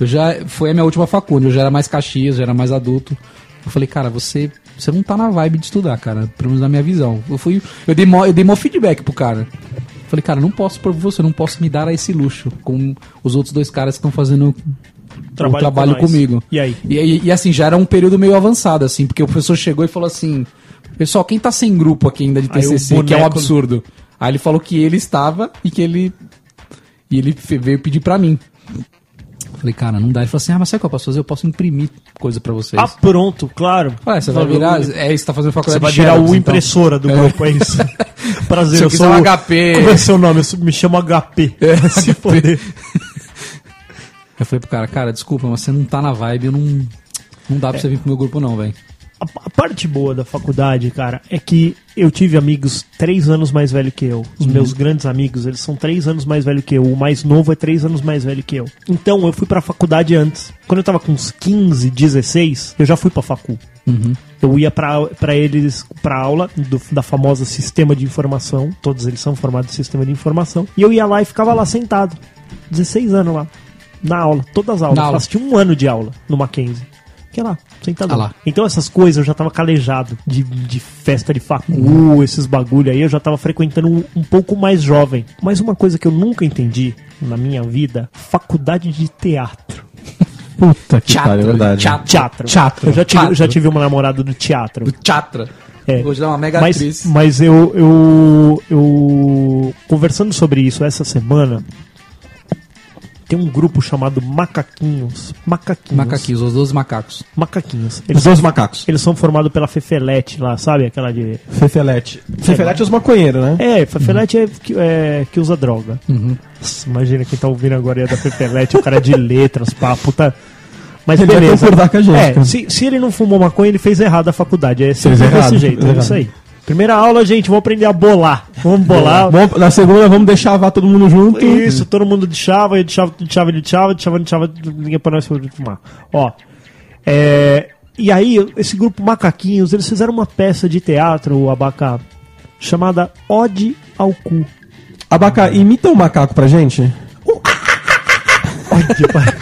Eu já, foi a minha última facu, onde eu já era mais caxias, já era mais adulto. Eu falei, cara, você, você não tá na vibe de estudar, cara. Pelo menos na minha visão. Eu fui, eu dei mó, eu dei mó feedback pro cara. Falei, cara, não posso por você, não posso me dar a esse luxo com os outros dois caras que estão fazendo Trabalho o trabalho com comigo. E aí? E, e- e, assim, já era um período meio avançado, assim, porque o professor chegou e falou assim: Pessoal, quem tá sem grupo aqui ainda de TCC, que é um boneco- absurdo? Aí ele falou que ele estava e que ele. E ele veio pedir pra mim. Falei, cara, não dá. Ele falou assim: Ah, mas sabe o que eu posso fazer? Eu posso imprimir coisa pra vocês. Ah, pronto, claro. Ué, você vai virar. É isso, tá fazendo faculdade Você vai virar o então. impressora do grupo, é isso. Prazer, Se eu eu sou um HP. Como é seu nome? Eu me chamo HP. É, Se foder. Eu falei pro cara, cara, desculpa, mas você não tá na vibe, eu não. Não dá pra você vir pro meu grupo, não, velho. A, a parte boa da faculdade, cara, é que eu tive amigos três anos mais velho que eu. Os meus grandes amigos, eles são três anos mais velho que eu. O mais novo é três anos mais velho que eu. Então eu fui pra faculdade antes. Quando eu tava com uns 15, 16, eu já fui pra facu. Eu ia pra, pra eles, pra aula do- da famosa sistema de informação. Todos eles são formados em sistema de informação. E eu ia lá e ficava lá sentado. 16 anos lá. Na aula, todas as aulas. Na aula. Assisti um ano de aula no Mackenzie. Fiquei lá, sentado Ah lá. Então essas coisas eu já tava calejado de, de festa de facu, esses bagulho aí, eu já tava frequentando um, um pouco mais jovem. Mas uma coisa que eu nunca entendi na minha vida, faculdade de teatro. Puta que pariu, é verdade. Teatro. Teatro. Teatro. Eu já tive, Teatro. já tive uma namorada do teatro. Do Chatra. É. Hoje é uma mega Mas, atriz. mas eu, eu, eu. Conversando sobre isso essa semana, tem um grupo chamado Macaquinhos. Macaquinhos. Macaquinhos, os 12 macacos. Macaquinhos. Os Eles, dois macacos. eles são formados pela Fefelete lá, sabe? Aquela de. Fefelete. Fefelete é os maconheiros, né? É, Fefelete é, que, é que usa droga. Nossa, imagina quem tá ouvindo agora é da Fefelete, o cara é de letras, pá, puta. Mas Ele vai beleza. concordar com a gente, É, se, se ele não fumou maconha, ele fez errado a faculdade. É sempre Fez desse errado, jeito, fez é isso aí. Primeira aula, gente, vamos aprender a bolar. Vamos bolar. Vamos- na segunda vamos deixar vá todo mundo junto. Isso, todo mundo de chava, eu de chava, de chava, de chava, de chava, de chava, ninguém pra nós fumar. Ó, é, e aí, esse grupo Macaquinhos, eles fizeram uma peça de teatro, o Abacá, chamada Ode ao Cu. Abaca, imita o macaco pra gente. que pariu.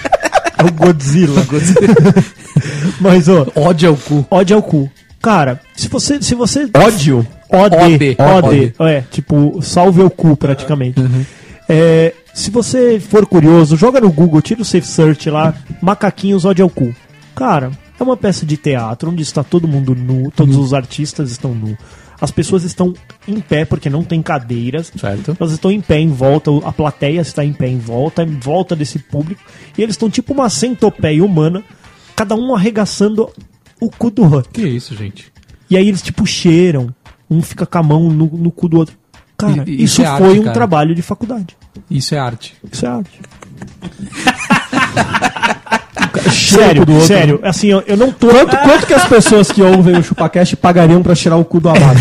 É o Godzilla. Mas, ó, Ódio ao cu. ódio ao cu. Cara, se você. Se você Ódio? OD. OD. OD. É, tipo, salve o cu praticamente. É, se você for curioso, joga no Google, tira o Safe Search lá, macaquinhos ódio ao cu. Cara, é uma peça de teatro onde está todo mundo nu, todos os artistas estão nu. As pessoas estão em pé porque não tem cadeiras. Certo. Elas estão em pé em volta, a plateia está em pé em volta, em volta desse público. E eles estão tipo uma centopeia humana, cada um arregaçando o cu do outro. Que isso, gente? E aí eles tipo cheiram, um fica com a mão no, no cu do outro. Cara, isso isso é foi arte, um cara. trabalho de faculdade. Isso é arte. Isso é arte. sério, sério, assim, eu, eu não tô. Quanto, quanto que as pessoas que ouvem o ChupaCast pagariam pra tirar o cu do abaca?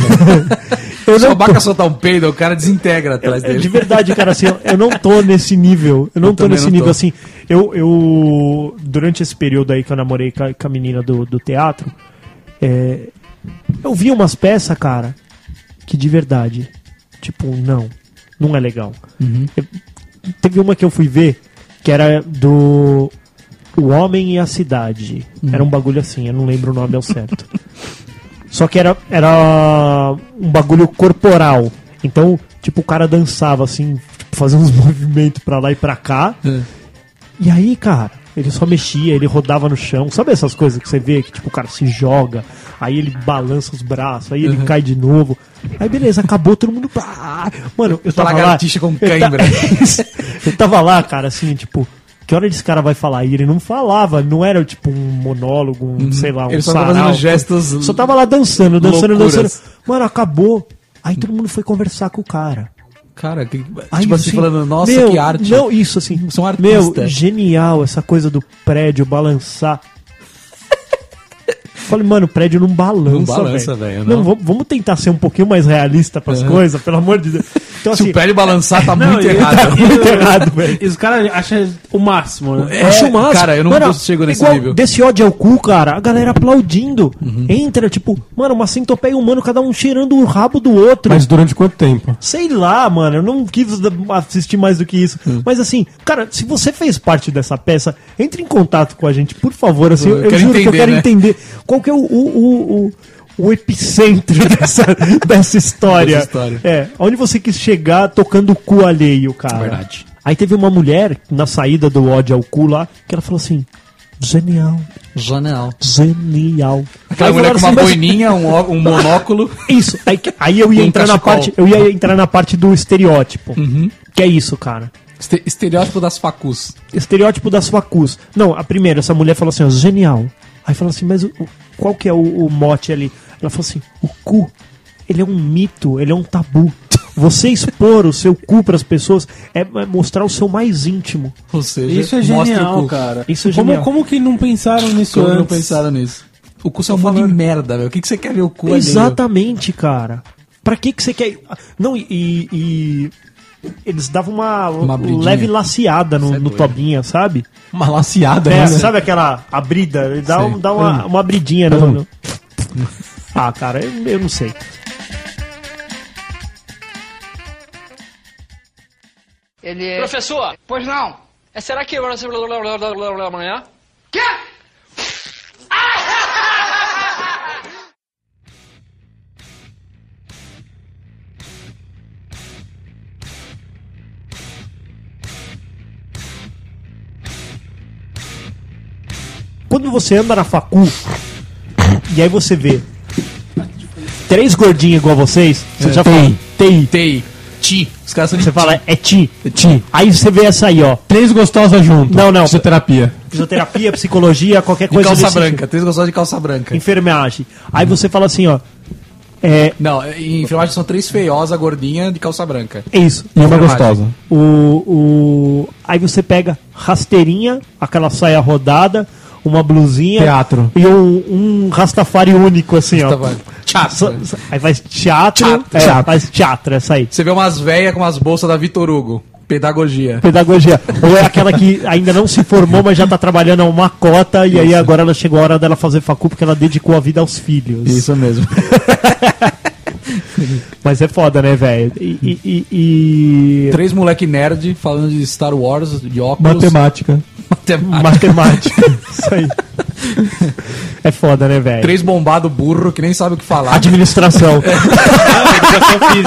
Eu Se o tô, Abaca soltar um peido, o cara desintegra atrás é, dele. de verdade, cara, assim, eu- não tô nesse nível. Eu não Eu tô nesse não nível, tô. assim. Eu, eu. Durante esse período aí que eu namorei com a, com a menina do, do teatro, é, eu vi umas peças, cara, que de verdade, tipo, não, não é legal. Eu- teve uma que eu fui ver que era do O Homem e a Cidade. Era um bagulho assim, eu não lembro o nome ao certo. Só que era, era um bagulho corporal. Então, tipo, o cara dançava assim, tipo, fazia uns movimentos pra lá e pra cá. E aí, cara, ele só mexia, ele rodava no chão. Sabe essas coisas que você vê que, tipo, o cara se joga, aí ele balança os braços, aí ele cai de novo. Aí, beleza, acabou todo mundo. Mano, eu tava lá. com cãibra. eu tava lá, cara, assim, tipo. Que hora esse cara vai falar? E ele não falava, não era tipo um monólogo, um, sei lá, um Ele só tava sarau. fazendo gestos Só tava lá dançando, dançando, loucuras. dançando. Mano, acabou. Aí todo mundo foi conversar com o cara. Cara, que, Aí, tipo assim, falando, nossa, meu, que arte. Não, isso assim. São Meu, artistas. genial essa coisa do prédio balançar. Falei, mano, o prédio não balança, Não balança, velho, Não, não. vamos, tentar ser um pouquinho mais realista pras coisas, pelo amor de Deus. Então, Se assim, o prédio balançar, tá Não, muito e- errado. tá muito errado, velho. E os caras acham o máximo, né? É, Acho massa. cara, eu não Mano, chego nesse igual nível. Desse ódio ao cu, cara, a galera aplaudindo. Entra, tipo, mano, uma centopeia humana, cada um cheirando o rabo do outro. Mas durante quanto tempo? Sei lá, mano, eu não quis assistir mais do que isso. Hum. Mas assim, cara, se você fez parte dessa peça, entre em contato com a gente, por favor. Assim, eu, Eu eu quero juro que eu entender, quero né? entender qual que é o, o, o, o- epicentro dessa, dessa história. Dessa história. É, onde você quis chegar tocando o cu alheio, cara. Verdade. Aí teve uma mulher na saída do ódio ao cu lá, que ela falou assim: genial, Janel. genial. Aquela Aí mulher com uma assim, mas- boininha, um, um monóculo. isso, aí, aí eu ia Um entrar na cachecol. parte, eu ia entrar na parte do estereótipo. Que é isso, cara. Este- estereótipo das facus. Estereótipo das facus. Não, a primeira, essa mulher falou assim, ó, genial. Aí falou assim, mas o- qual que é o, o mote ali? Ela falou assim, o cu, ele é um mito, ele é um tabu. Você expor o seu cu pras pessoas é é mostrar o seu mais íntimo. Ou seja, Isso é genial, cara. Isso é como, genial. como que não pensaram nisso Como não antes? pensaram nisso? O cu é um de merda, velho. O que, que você quer ver o cu? Exatamente, cara. Pra que que você quer... Não, e- e Eles davam uma, Uma leve laciada no, é no. Tobinha, sabe? Uma laciada, É, né? sabe aquela abrida? Ele dá, um, dá uma, uma abridinha no, no- Ah, cara, eu, eu não sei. Ele é. Professor, Pois não. é, será que amanhã? Quê? Quando você anda na facu e aí você vê três gordinhos igual vocês, você já fala, TI. Tei. Ti. Os caras são de Você fala, é ti. Ti. Aí você vê essa aí, ó. Três gostosas junto. Não, não. Fisioterapia. Fisioterapia, psicologia, qualquer De coisa calça desse branca. tipo. Três gostosas de calça branca. Enfermagem. Aí você fala assim, ó. É Não, em enfermagem são três feiosas, gordinha, de calça branca. isso. E uma gostosa. O, o... Aí você pega rasteirinha, aquela saia rodada, uma blusinha. Teatro. E um, um rastafari único, assim, ó. Tava- Teatro. Aí faz teatro. Teatro. é, Teatro. Faz teatro, essa aí. Você vê umas velhas com umas bolsas da Vitor Hugo. Pedagogia. Pedagogia. Ou é aquela que ainda não se formou, mas já tá trabalhando a uma cota, e aí agora ela chegou a hora dela fazer facu porque ela dedicou a vida aos filhos. Isso mesmo. Mas é foda, né, velho? E, e- e- Três moleque nerd falando de Star Wars, de óculos. Matemática. Matemática. Matemática. Isso aí. É foda, né, velho? Três bombado burro que nem sabe o que falar. Administração.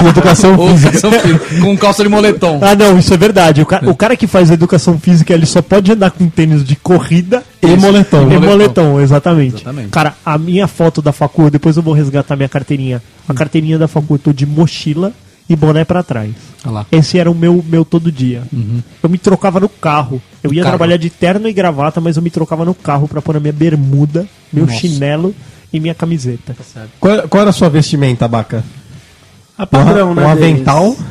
Educação Ou física. educação física, com calça de moletom. Ah, não, isso é verdade. O, ca- o cara que faz educação física, ele só pode andar com tênis de corrida E moletom. e moletom, exatamente. Exatamente. Cara, a minha foto da facu, depois eu vou resgatar minha carteirinha. A carteirinha da facu, eu tô de mochila e boné pra trás. Esse era o meu, meu todo dia. Eu me trocava no carro. Eu ia carro. trabalhar de terno e gravata, mas eu me trocava no carro pra pôr a minha bermuda, meu Nossa. chinelo e minha camiseta. Qual, qual era a sua vestimenta, Baca? A padrão, um, né? um deles. avental?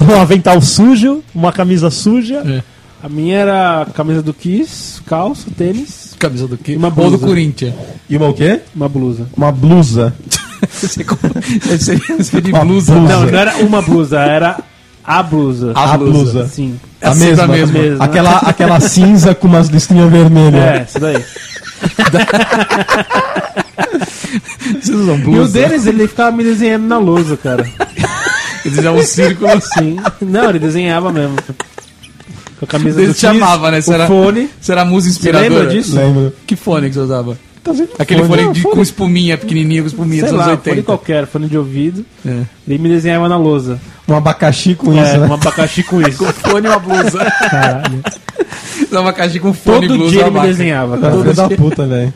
Um avental sujo, uma camisa suja. É. A minha era a camisa do Kiss, calça, tênis, Camisa do quê? Uma Ou do blusa. Corinthians. E uma o quê? uma blusa. Uma blusa. Você Seria seria de Uma blusa. blusa. Não, não era uma blusa, era a blusa. A A blusa. blusa. Sim. A Essa mesma. mesma. mesma. Aquela, aquela cinza com umas listrinhas vermelhas. É, isso daí. Vocês usam E o blusa? deles, ele ficava me desenhando na lousa, cara. Eles usavam um círculo. Sim. Não, ele desenhava mesmo. Com a camisa Eles do Kiss, chamavam, né? o Será- fone. Você era musa Você inspiradora? lembra disso? Lembro. Que fone que você usava? Tá vendo? Aquele fone, Não, de, com espuminha pequenininho, com espuminha Sei dos anos lá, fone 80. qualquer, fone de ouvido. É. Ele me desenhava na lousa. Um abacaxi com É, isso, né? um abacaxi com isso. Com fone e uma blusa. Caralho. Usava caixa com fone e Todo blusa. dia ele me desenhava, cara. Filho da puta, velho.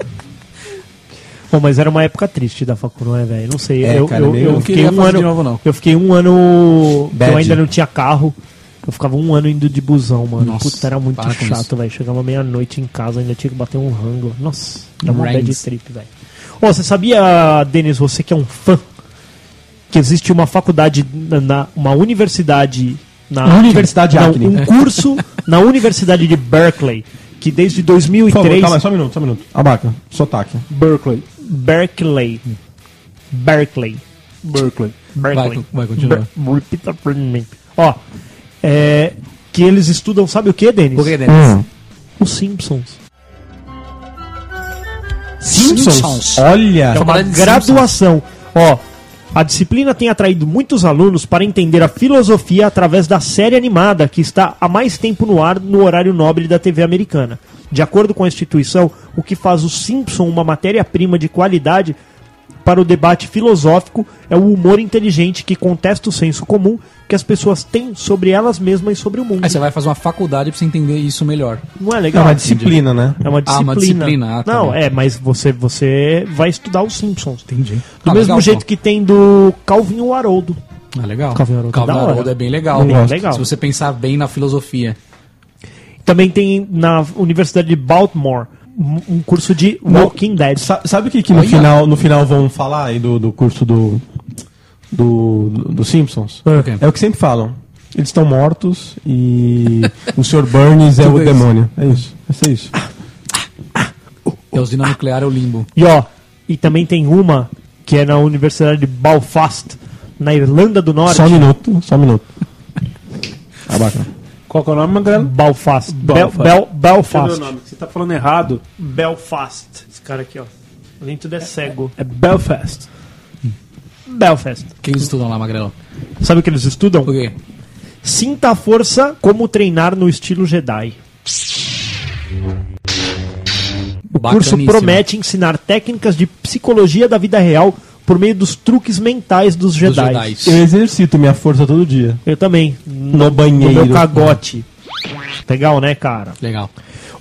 Bom, mas era uma época triste da facu, não é, velho? Não sei. É, eu, cara, eu, eu não fiquei um ano. de novo, não. Eu fiquei um ano. Bad. eu ainda não tinha carro. Eu ficava um ano indo de busão, mano. Nossa, Puta, era muito chato, velho. Chegava meia-noite em casa, ainda tinha que bater um rango. Nossa, era uma bad Rangs. trip, velho. Ô, você sabia, Denis, você que é um fã, que existe uma faculdade, na, uma universidade. Na Universidade não, Acne. Um curso na Universidade de Berkeley, que desde Por favor, 2003. calma só um minuto, só um minuto. Abaca, sotaque. Berkeley. Berkeley. Berkeley. Berkeley. Berkeley. Vai, vai, continua. Ber- Repita pra mim. Ó, é, que eles estudam, sabe o que, Denis? Por que, Denis? Os Simpsons. Simpsons. Olha. É uma graduação. Ó, a disciplina tem atraído muitos alunos para entender a filosofia através da série animada que está há mais tempo no ar no horário nobre da TV americana. De acordo com a instituição, o que faz o Simpson uma matéria-prima de qualidade para o debate filosófico é o humor inteligente que contesta o senso comum que as pessoas têm sobre elas mesmas e sobre o mundo. Aí você vai fazer uma faculdade pra você entender isso melhor. Não é É legal? uma disciplina, né? É uma Ah, disciplina. uma disciplina, ah, tá Não, bom. é, mas você, você vai estudar os Simpsons. Entendi. Do Ah, mesmo legal, jeito pô. que tem do Calvin o Haroldo. Ah, legal. Calvin Haroldo Calvin é da hora. Haroldo é bem legal. Bem legal. Se você pensar bem na filosofia. Também tem na Universidade de Baltimore um curso de Walking Dead. Sa- sabe o que, que no, Olha. final, no final vão falar aí do, do curso do, do, do, Simpsons? Ok. É o que sempre falam. Eles estão mortos e o Sr. Burns é o isso. demônio. É isso. Ser isso. É a usina nuclear é o limbo. E ó, e também tem uma que é na Universidade de Belfast, na Irlanda do Norte. Só um minuto, só um minuto. Abaca. Qual que é o nome, Magrelo? Belfast. Bel, Belfast. Bel, Deixa eu ver Belfast. o nome, que você tá falando errado. Belfast. Esse cara aqui, ó. Tudo é cego. É Belfast. Belfast. Quem estudam lá, Magrelo? Sabe o que eles estudam? Por quê? Sinta a força como treinar no estilo Jedi. O curso promete ensinar técnicas de psicologia da vida real por meio dos truques mentais dos Jedi. Eu exercito minha força todo dia. Eu também. No No banheiro. meu cagote. Legal, né, cara? Legal.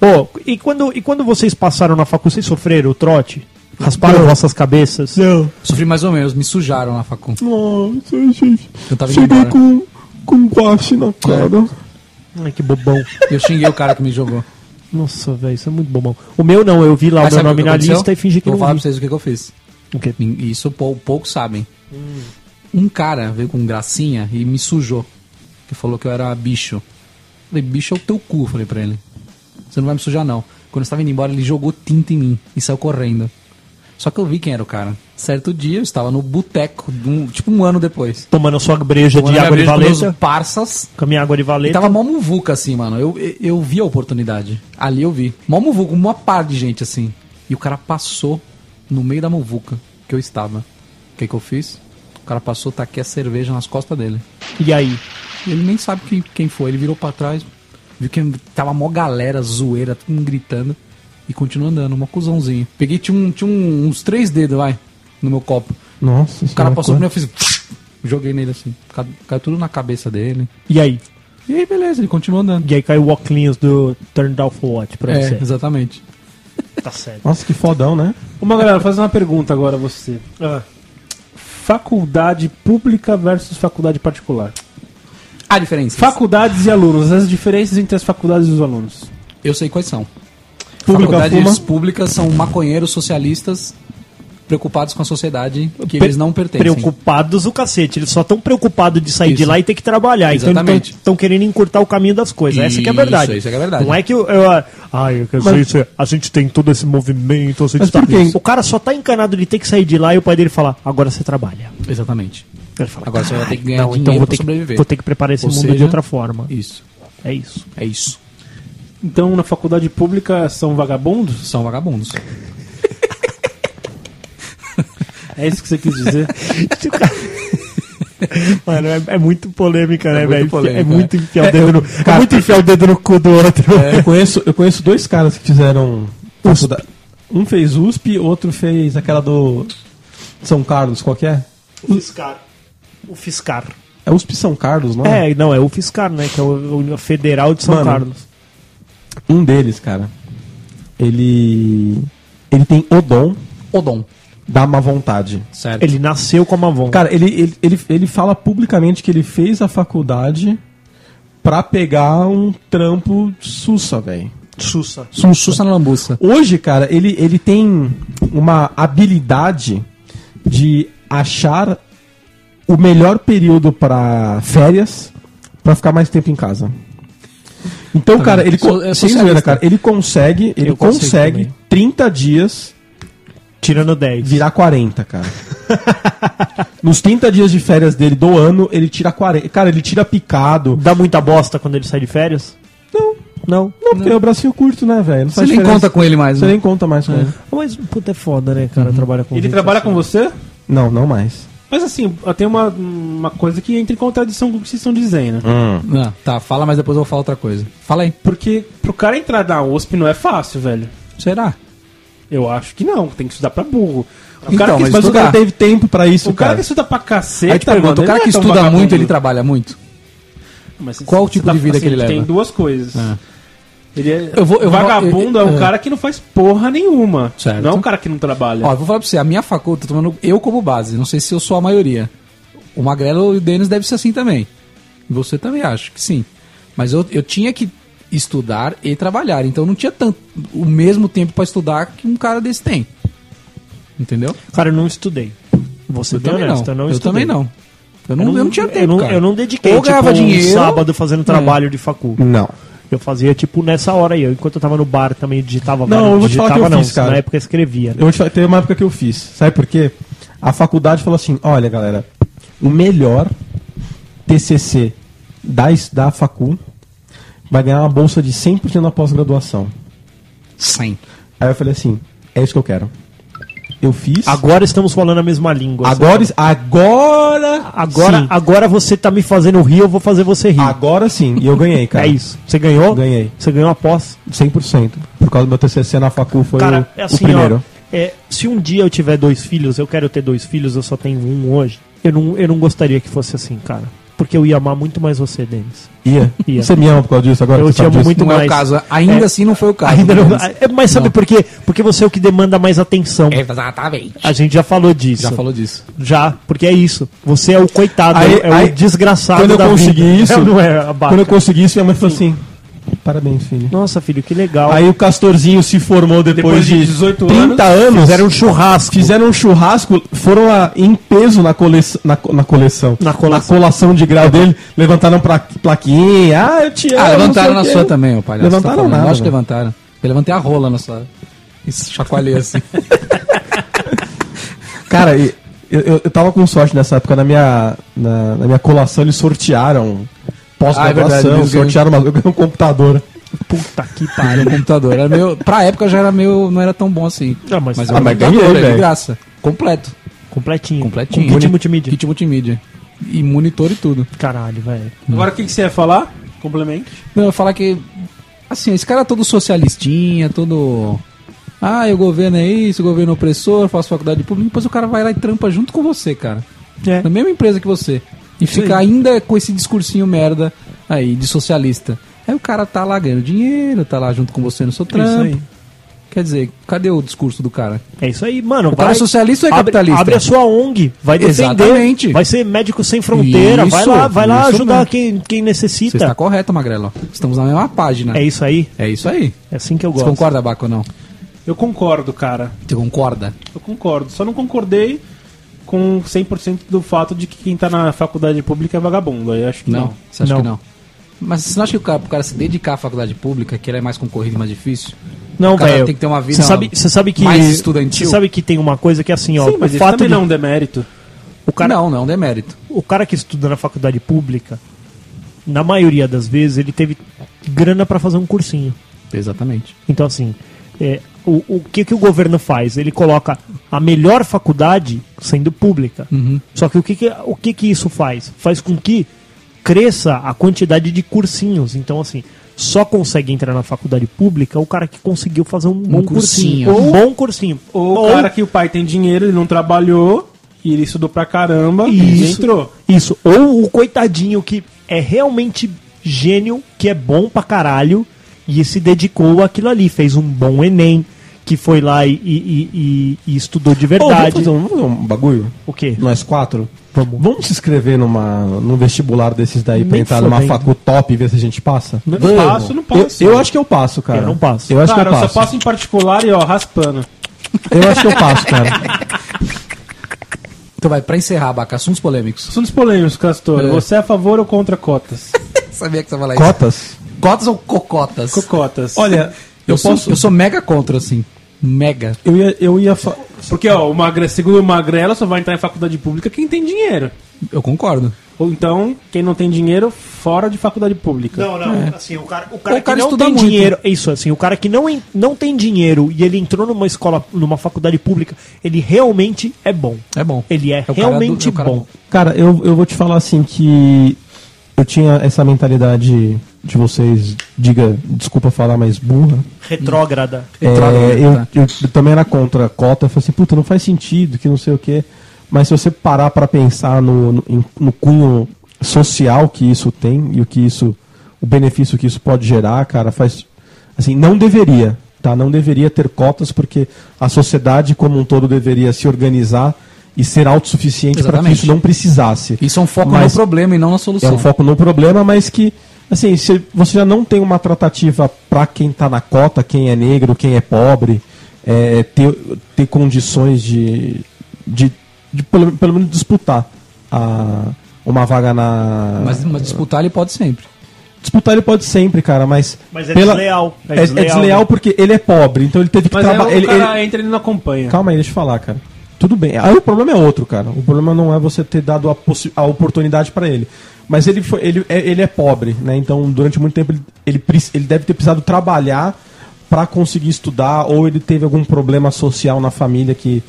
Ô, e quando, e quando vocês passaram na faculdade, vocês sofreram o trote? Rasparam vossas cabeças? Não. Sofri mais ou menos, me sujaram na facul. Nossa, gente. Eu tava indo Cheguei com, com guache na cara. Ai, que bobão. Eu xinguei o cara que me jogou. Nossa, velho, isso é muito bobão. O meu não, eu vi lá Mas o meu nome na lista e fingi que Eu não vou falar pra vi. vocês o que, que eu fiz. O quê? E Isso pou- poucos sabem. Um cara veio com gracinha e me sujou. Que falou que eu era bicho. Falei, bicho é o teu cu, falei pra ele. Você não vai me sujar, não. Quando eu estava indo embora, ele jogou tinta em mim e saiu correndo. Só que eu vi quem era o cara. Certo dia, eu estava no boteco, um- tipo um ano depois. Tomando sua breja Tomando de água de breja com valeta. parças. Com a minha água de E valeta. tava mó muvuca, assim, mano. Eu, eu, eu vi a oportunidade. Ali eu vi. Mó muvuca, uma par de gente, assim. E o cara passou no meio da muvuca que eu estava. O que que eu fiz? cara passou, taquei a cerveja nas costas dele. E aí? Ele nem sabe quem, quem foi. Ele virou pra trás, viu que tava mó galera, zoeira, todo mundo gritando. E continuou andando, uma cuzãozinho. Peguei, tinha, um, tinha um- uns três dedos, vai, no meu copo. Nossa O cara passou por mim, eu fiz... Joguei nele assim. Ca- Caiu tudo na cabeça dele. E aí? E aí, beleza, ele continuou andando. E aí caiu o óculos do Turned Off Watch pra É, você. exatamente. Tá certo. Nossa, que fodão, né? Uma galera, fazer uma pergunta agora a você. Ah. Faculdade pública versus faculdade particular. A diferença. Faculdades e alunos, as diferenças entre as faculdades e os alunos. Eu sei quais são. Pública Faculdades fuma. públicas são maconheiros socialistas preocupados com a sociedade que eles não pertencem. Preocupados o cacete. Eles só estão preocupados de sair de Isso. lá e ter que trabalhar. Exatamente. Então estão querendo encurtar o caminho das coisas. Essa que é a Isso, verdade. isso é que é verdade. Não é que eu. eu ai, quer dizer, isso é- a gente tem todo esse movimento. A gente Mas tá-? O cara só tá encanado de ter que sair de lá e o pai dele falar: agora você trabalha. Exatamente. Ele fala, Agora você vai ter que ganhar não, dinheiro então vou pra ter, que, sobreviver. vou ter que preparar esse Ou mundo seja- de outra forma. Isso. É isso. É isso. Então, na faculdade pública são vagabundos? São vagabundos. É isso que você quis dizer? Mano, é, é muito polêmica, né, muito velho? É muito é. enfiar o dedo no. É muito enfiar o dedo no cu do outro. Eu conheço, eu conheço dois caras que fizeram. faculdade. Um fez USP, outro fez aquela do São Carlos, qual que é? O Fiscar. O Fiscar. É USP São Carlos, não é? É, não, é o Fiscar, né? Que é o, o Federal de São Mano, Carlos. Um deles, cara. Ele. Ele tem o dom Odon. Da má vontade. Certo. Ele nasceu com uma vontade. Cara, ele, ele, ele, ele fala publicamente que ele fez a faculdade pra pegar um trampo sussa, velho. Sussa. Um sussa na lambuça. Hoje, cara, ele, ele tem uma habilidade de achar o melhor período pra férias pra ficar mais tempo em casa. Então, cara, ele, So- co- é sem zoeira, cara, ele consegue, ele Eu consegue também. 30 dias Tirando 10. virar 40, cara. Nos 30 dias de férias dele do ano, ele tira 40. Cara, ele tira picado. Dá muita bosta quando ele sai de férias? Não, Não. não, porque é o bracinho curto, né, velho? Não Você nem conta com ele mais, Você né? nem conta mais com ele. Mas, puta, é foda, né, cara? Trabalha com Ele gente trabalha assim. com você? Não, não mais. Mas assim, tem uma, uma coisa que entra em contradição com o que vocês estão dizendo. Não, tá, fala, mas depois eu vou falar outra coisa. Fala aí. Porque pro cara entrar na USP não é fácil, velho. Será? Eu acho que não, tem que estudar pra burro. O Então, cara que, mas Mas o cara teve tempo pra isso, o cara cara. que estuda pra caceta, aí te pergunto, mano, o cara que é estuda vagabundo. muito, ele trabalha muito? Mas Qual o tipo tá- de vida que ele Tem leva? duas coisas. É. Ele é Eu vou- eu vou- vagabundo eu- é um é. cara que não faz porra nenhuma. Certo. Não é um cara que não trabalha. Ó, eu vou falar pra você, a minha faculdade, tô tomando eu como base, não sei se eu sou a maioria. O Magrelo e o Denis deve ser assim também. Você também acho que sim. Mas eu, eu tinha que estudar e trabalhar, então não tinha tanto o mesmo tempo pra estudar que um cara desse tem. Entendeu? Cara, eu não estudei. Ser Eu também honesto, não. eu não Eu estudei. também não. Eu não, eu não tinha tempo, eu não, cara. eu não dediquei, Ou tipo, um dinheiro- sábado fazendo trabalho de facul. Não. Eu fazia, tipo, nessa hora aí. Eu, enquanto eu tava no bar, também digitava Não, eu vou te falar que digitava eu não, fiz, cara. Na época eu escrevia, né? Eu vou te falar, teve uma época que eu fiz. Sabe por quê? A faculdade falou assim: olha, galera, o melhor TCC da, da facul vai ganhar uma bolsa de 100% na pós-graduação. Sim. Aí eu falei assim: é isso que eu quero. Eu fiz. Agora estamos falando a mesma língua. Agora, sabe? agora, agora, sim. agora você tá me fazendo rir, eu vou fazer você rir. agora sim. E eu ganhei, cara. É isso. Você ganhou? Ganhei. Você ganhou a pós? 100%. Por causa do meu TCC na facul foi Cara, o, é o assim, primeiro. ó. é, se um dia eu tiver dois filhos, eu quero ter dois filhos, eu só tenho um hoje. Eu não, eu não gostaria que fosse assim, cara. Porque eu ia amar muito mais você, Denis. Ia. Ia. Você me ama por causa disso agora? Eu Você te amo disso? muito Não é mais. o caso. Ainda É. assim não foi o caso. Ainda não, Denis. é, mas sabe Não. por quê? Porque você é o que demanda mais atenção. Exatamente. A gente já falou disso. Já falou disso. Já, porque é isso. Você é o coitado, Aí- é o aí, desgraçado quando eu da consegui vida. isso- não é a. Quando eu consegui isso, minha mãe falou assim: parabéns, filho. Nossa, filho, que legal. Aí o Castorzinho se formou depois, Depois de de 18 30 anos. Fizeram um churrasco. Fizeram um churrasco, foram a- em peso na, cole, na, co- na coleção. Na colação. colação de grau dele, levantaram pra, plaquinha. Ah, eu te amo. Ah, levantaram na sua também, o palhaço. Levantaram tá nada, Lógico que levantaram. Eu levantei a rola na sua. E chacoalhei assim. Cara, eu, eu, eu tava com sorte nessa época, na minha, na, na minha colação eles sortearam Ah, é pós-graduação, verdade, eles sortearam uma, eu ganhei um computador. Puta que pariu. computador. Era meio, pra época já era meio. não era tão bom assim. Não, mas- mas, Ah, um mas ganhei, é de velho. graça. Completo. Completinho. Completinho. Com kit multimídia. Kit multimídia. E monitor e tudo. Caralho, velho. Agora o que, que você ia falar? Complemente. Não, eu ia falar que. Assim, esse cara é todo socialistinha, todo. Ah, o governo é isso, o governo é opressor, faço faculdade pública, depois o cara vai lá e trampa junto com você, cara. É. Na mesma empresa que você. E fica ainda com esse discursinho merda aí, de socialista. Aí o cara tá lá ganhando dinheiro, tá lá junto com você no seu É Isso aí. trampo. Quer dizer, cadê o discurso do cara? É isso aí, mano. O cara é socialista ou é abre, capitalista? Abre a sua ONG, vai defender. Exatamente. Vai ser médico sem fronteira, vai Isso, lá, vai lá ajudar mesmo. quem, quem Você necessita. está correto, Magrelo. Estamos na mesma página. É isso aí. É isso aí. É assim que eu Você gosto. concorda, Baco, ou não? Eu concordo, cara. Você concorda? Eu concordo. Só não concordei com 100% do fato de que quem tá na faculdade pública é vagabundo. Aí eu acho que não. Não. Você acha Não. que não? Mas você não acha que o cara, pro cara se dedicar à faculdade pública, que ele é mais concorrido e mais difícil? Não, O cara velho. tem que ter uma vida Você sabe, você sabe que mais estudantil? Você sabe que tem uma coisa que é assim, ó, Sim, mas o fato também de, não é um demérito. o cara, Não, não, demérito. o cara que estuda na faculdade pública, na maioria das vezes ele teve grana pra fazer um cursinho. Exatamente. Então, assim, é, o, o que, que o governo faz? Ele coloca a melhor faculdade sendo pública. Uhum. Só que o, que, que, o que, que isso faz? Faz com que cresça a quantidade de cursinhos. Então, assim, só consegue entrar na faculdade pública o cara que conseguiu fazer um bom cursinho. cursinho. Um bom cursinho. Ou o cara que o pai tem dinheiro, ele não trabalhou, e ele estudou pra caramba e Isso. entrou. Isso. Ou o coitadinho que é realmente gênio, que é bom pra caralho, e se dedicou àquilo ali, fez um bom Enem, que foi lá e, e- e- e estudou de verdade. fazer um, vamos fazer um bagulho? O quê? Nós quatro? Vamos. Vamos se inscrever numa, num vestibular desses daí pra Nem entrar numa facu top e ver se a gente passa? Não Vamos. passo, não passo. Eu, eu acho que eu passo, cara. Eu não passo. Eu acho cara, que eu eu passo. só passo em particular e ó, raspando. Eu acho que eu passo, cara. Então vai, pra encerrar, Baca, assuntos polêmicos. Assuntos polêmicos, Castor. É. Você é a favor ou contra cotas? Sabia que você ia falar isso. Cotas? Cotas ou cocotas? Cocotas. Olha, eu, eu sou, posso. eu sou mega contra, assim. Mega. Eu ia, eu ia fa- Porque, ó, o magre... segundo o Magrela, só vai entrar em faculdade pública quem tem dinheiro. Eu concordo. Ou então, quem não tem dinheiro, fora de faculdade pública. Não, não, assim, o cara, o cara, o cara que não tem muito. dinheiro, é isso, assim, o cara que não, não tem dinheiro e ele entrou numa escola, numa faculdade pública, ele realmente é bom. É bom. Ele é, cara realmente do- é cara bom. bom. Cara, eu, eu vou te falar assim que eu tinha essa mentalidade de vocês, diga, desculpa falar, mas burra. Retrógrada. É, eu, eu, também era contra a cota, eu falei assim, puta, não faz sentido, que não sei o quê. Mas se você parar pra pensar no, no, no cunho social que isso tem e o que isso, o benefício que isso pode gerar, cara, faz assim, não deveria, tá? Não deveria ter cotas porque a sociedade como um todo deveria se organizar e ser autossuficiente para que isso não precisasse. Isso é um foco Mas- no problema e não na solução. É um foco no problema, mas que, assim, se você já não tem uma tratativa para quem está na cota, quem é negro, quem é pobre, é, ter, ter condições de, de, de pelo, pelo menos disputar a, uma vaga na. Mas, mas disputar ele pode sempre. Disputar ele pode sempre, cara, mas. Mas é desleal. É, é desleal, né? porque ele é pobre, então ele teve que trabalhar. o ele- cara ele- entra e ele não acompanha. Calma aí, deixa eu falar, cara. Tudo bem. Aí o problema é outro, cara. O problema não é você ter dado a, a oportunidade pra ele. Mas ele, foi, ele, é, ele é pobre, né? Então, durante muito tempo, ele, ele, ele deve ter precisado trabalhar pra conseguir estudar, ou ele teve algum problema social na família que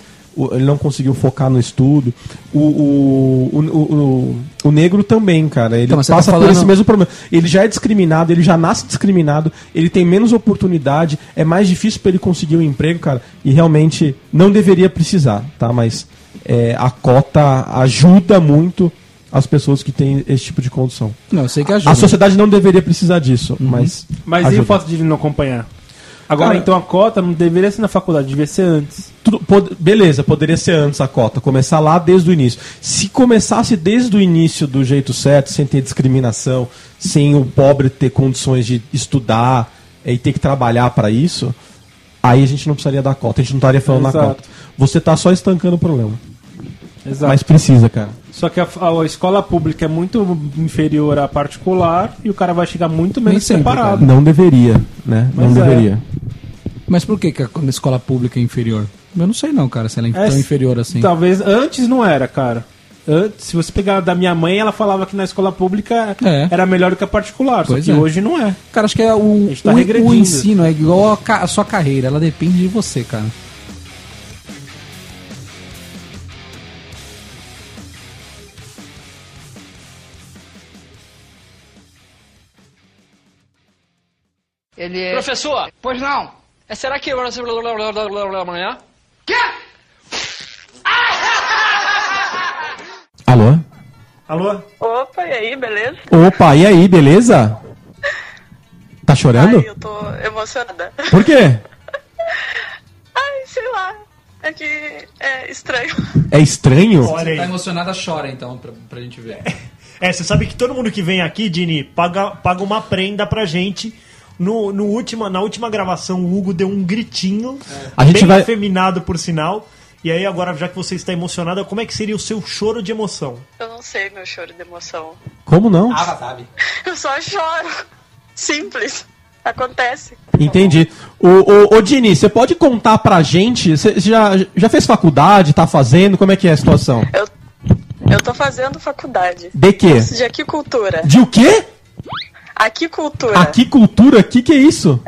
ele não conseguiu focar no estudo. O, o, o, o, o- negro também, cara. Ele Então, tá passa por falando- esse mesmo problema. Ele já é discriminado, ele já nasce discriminado, ele tem menos oportunidade, é mais difícil pra ele conseguir um emprego, cara. E realmente não deveria precisar, tá? Mas é, a cota ajuda muito as pessoas que têm esse tipo de condição. Não, eu sei que ajuda. A sociedade não deveria precisar disso, mas. Mas e ajuda. o fato de ele não acompanhar? Agora, Cara- então a cota não deveria ser na faculdade, devia ser antes. Tudo- pod- beleza, poderia ser antes a cota, começar lá desde o início. Se começasse desde o início do jeito certo, sem ter discriminação, sem o pobre ter condições de estudar eh, e ter que trabalhar para isso, aí a gente não precisaria da cota, a gente não estaria falando na Exato. cota. Você tá só estancando o problema. Exato. Mas precisa, cara. Só que a, a escola pública é muito inferior à particular e o cara vai chegar muito menos sempre, preparado. Não deveria, né? Mas não é. deveria. Mas por que, que a escola pública é inferior? Eu não sei não, cara, se ela é, É, tão inferior assim. Talvez antes não era, cara. Antes, se você pegar da minha mãe, ela falava que na escola pública É. era melhor do que a particular. Pois só que é. hoje não é. Cara, acho que é o, tá o- o ensino é igual a, ca- a sua carreira, ela depende de você, cara. Ele é. Professor, Pois não. é, será que amanhã? Alô? Alô? Opa, e aí, beleza? Opa, e aí, beleza? Tá chorando? Ai, eu tô emocionada. Por quê? Ai, sei lá. É que é estranho. É estranho? Olha Tá emocionada, chora então, pra, pra gente ver. É, você sabe que todo mundo que vem aqui, Dini, paga, paga uma prenda pra gente. No, no última, na última gravação, o Hugo deu um gritinho. A gente bem vai- afeminado, por sinal. E aí, agora, já que você está emocionada, como é que seria o seu choro de emoção? Eu não sei meu choro de emoção. Como não? Ah, sabe. Eu só choro. Simples. Acontece. Entendi. Ô, ô, ô Dini, você pode contar pra gente? Você já, já fez faculdade? Tá fazendo? Como é que é a situação? Eu, eu tô fazendo faculdade. De quê? De aquicultura. De o quê? Aquicultura. Aquicultura? O que, que é isso?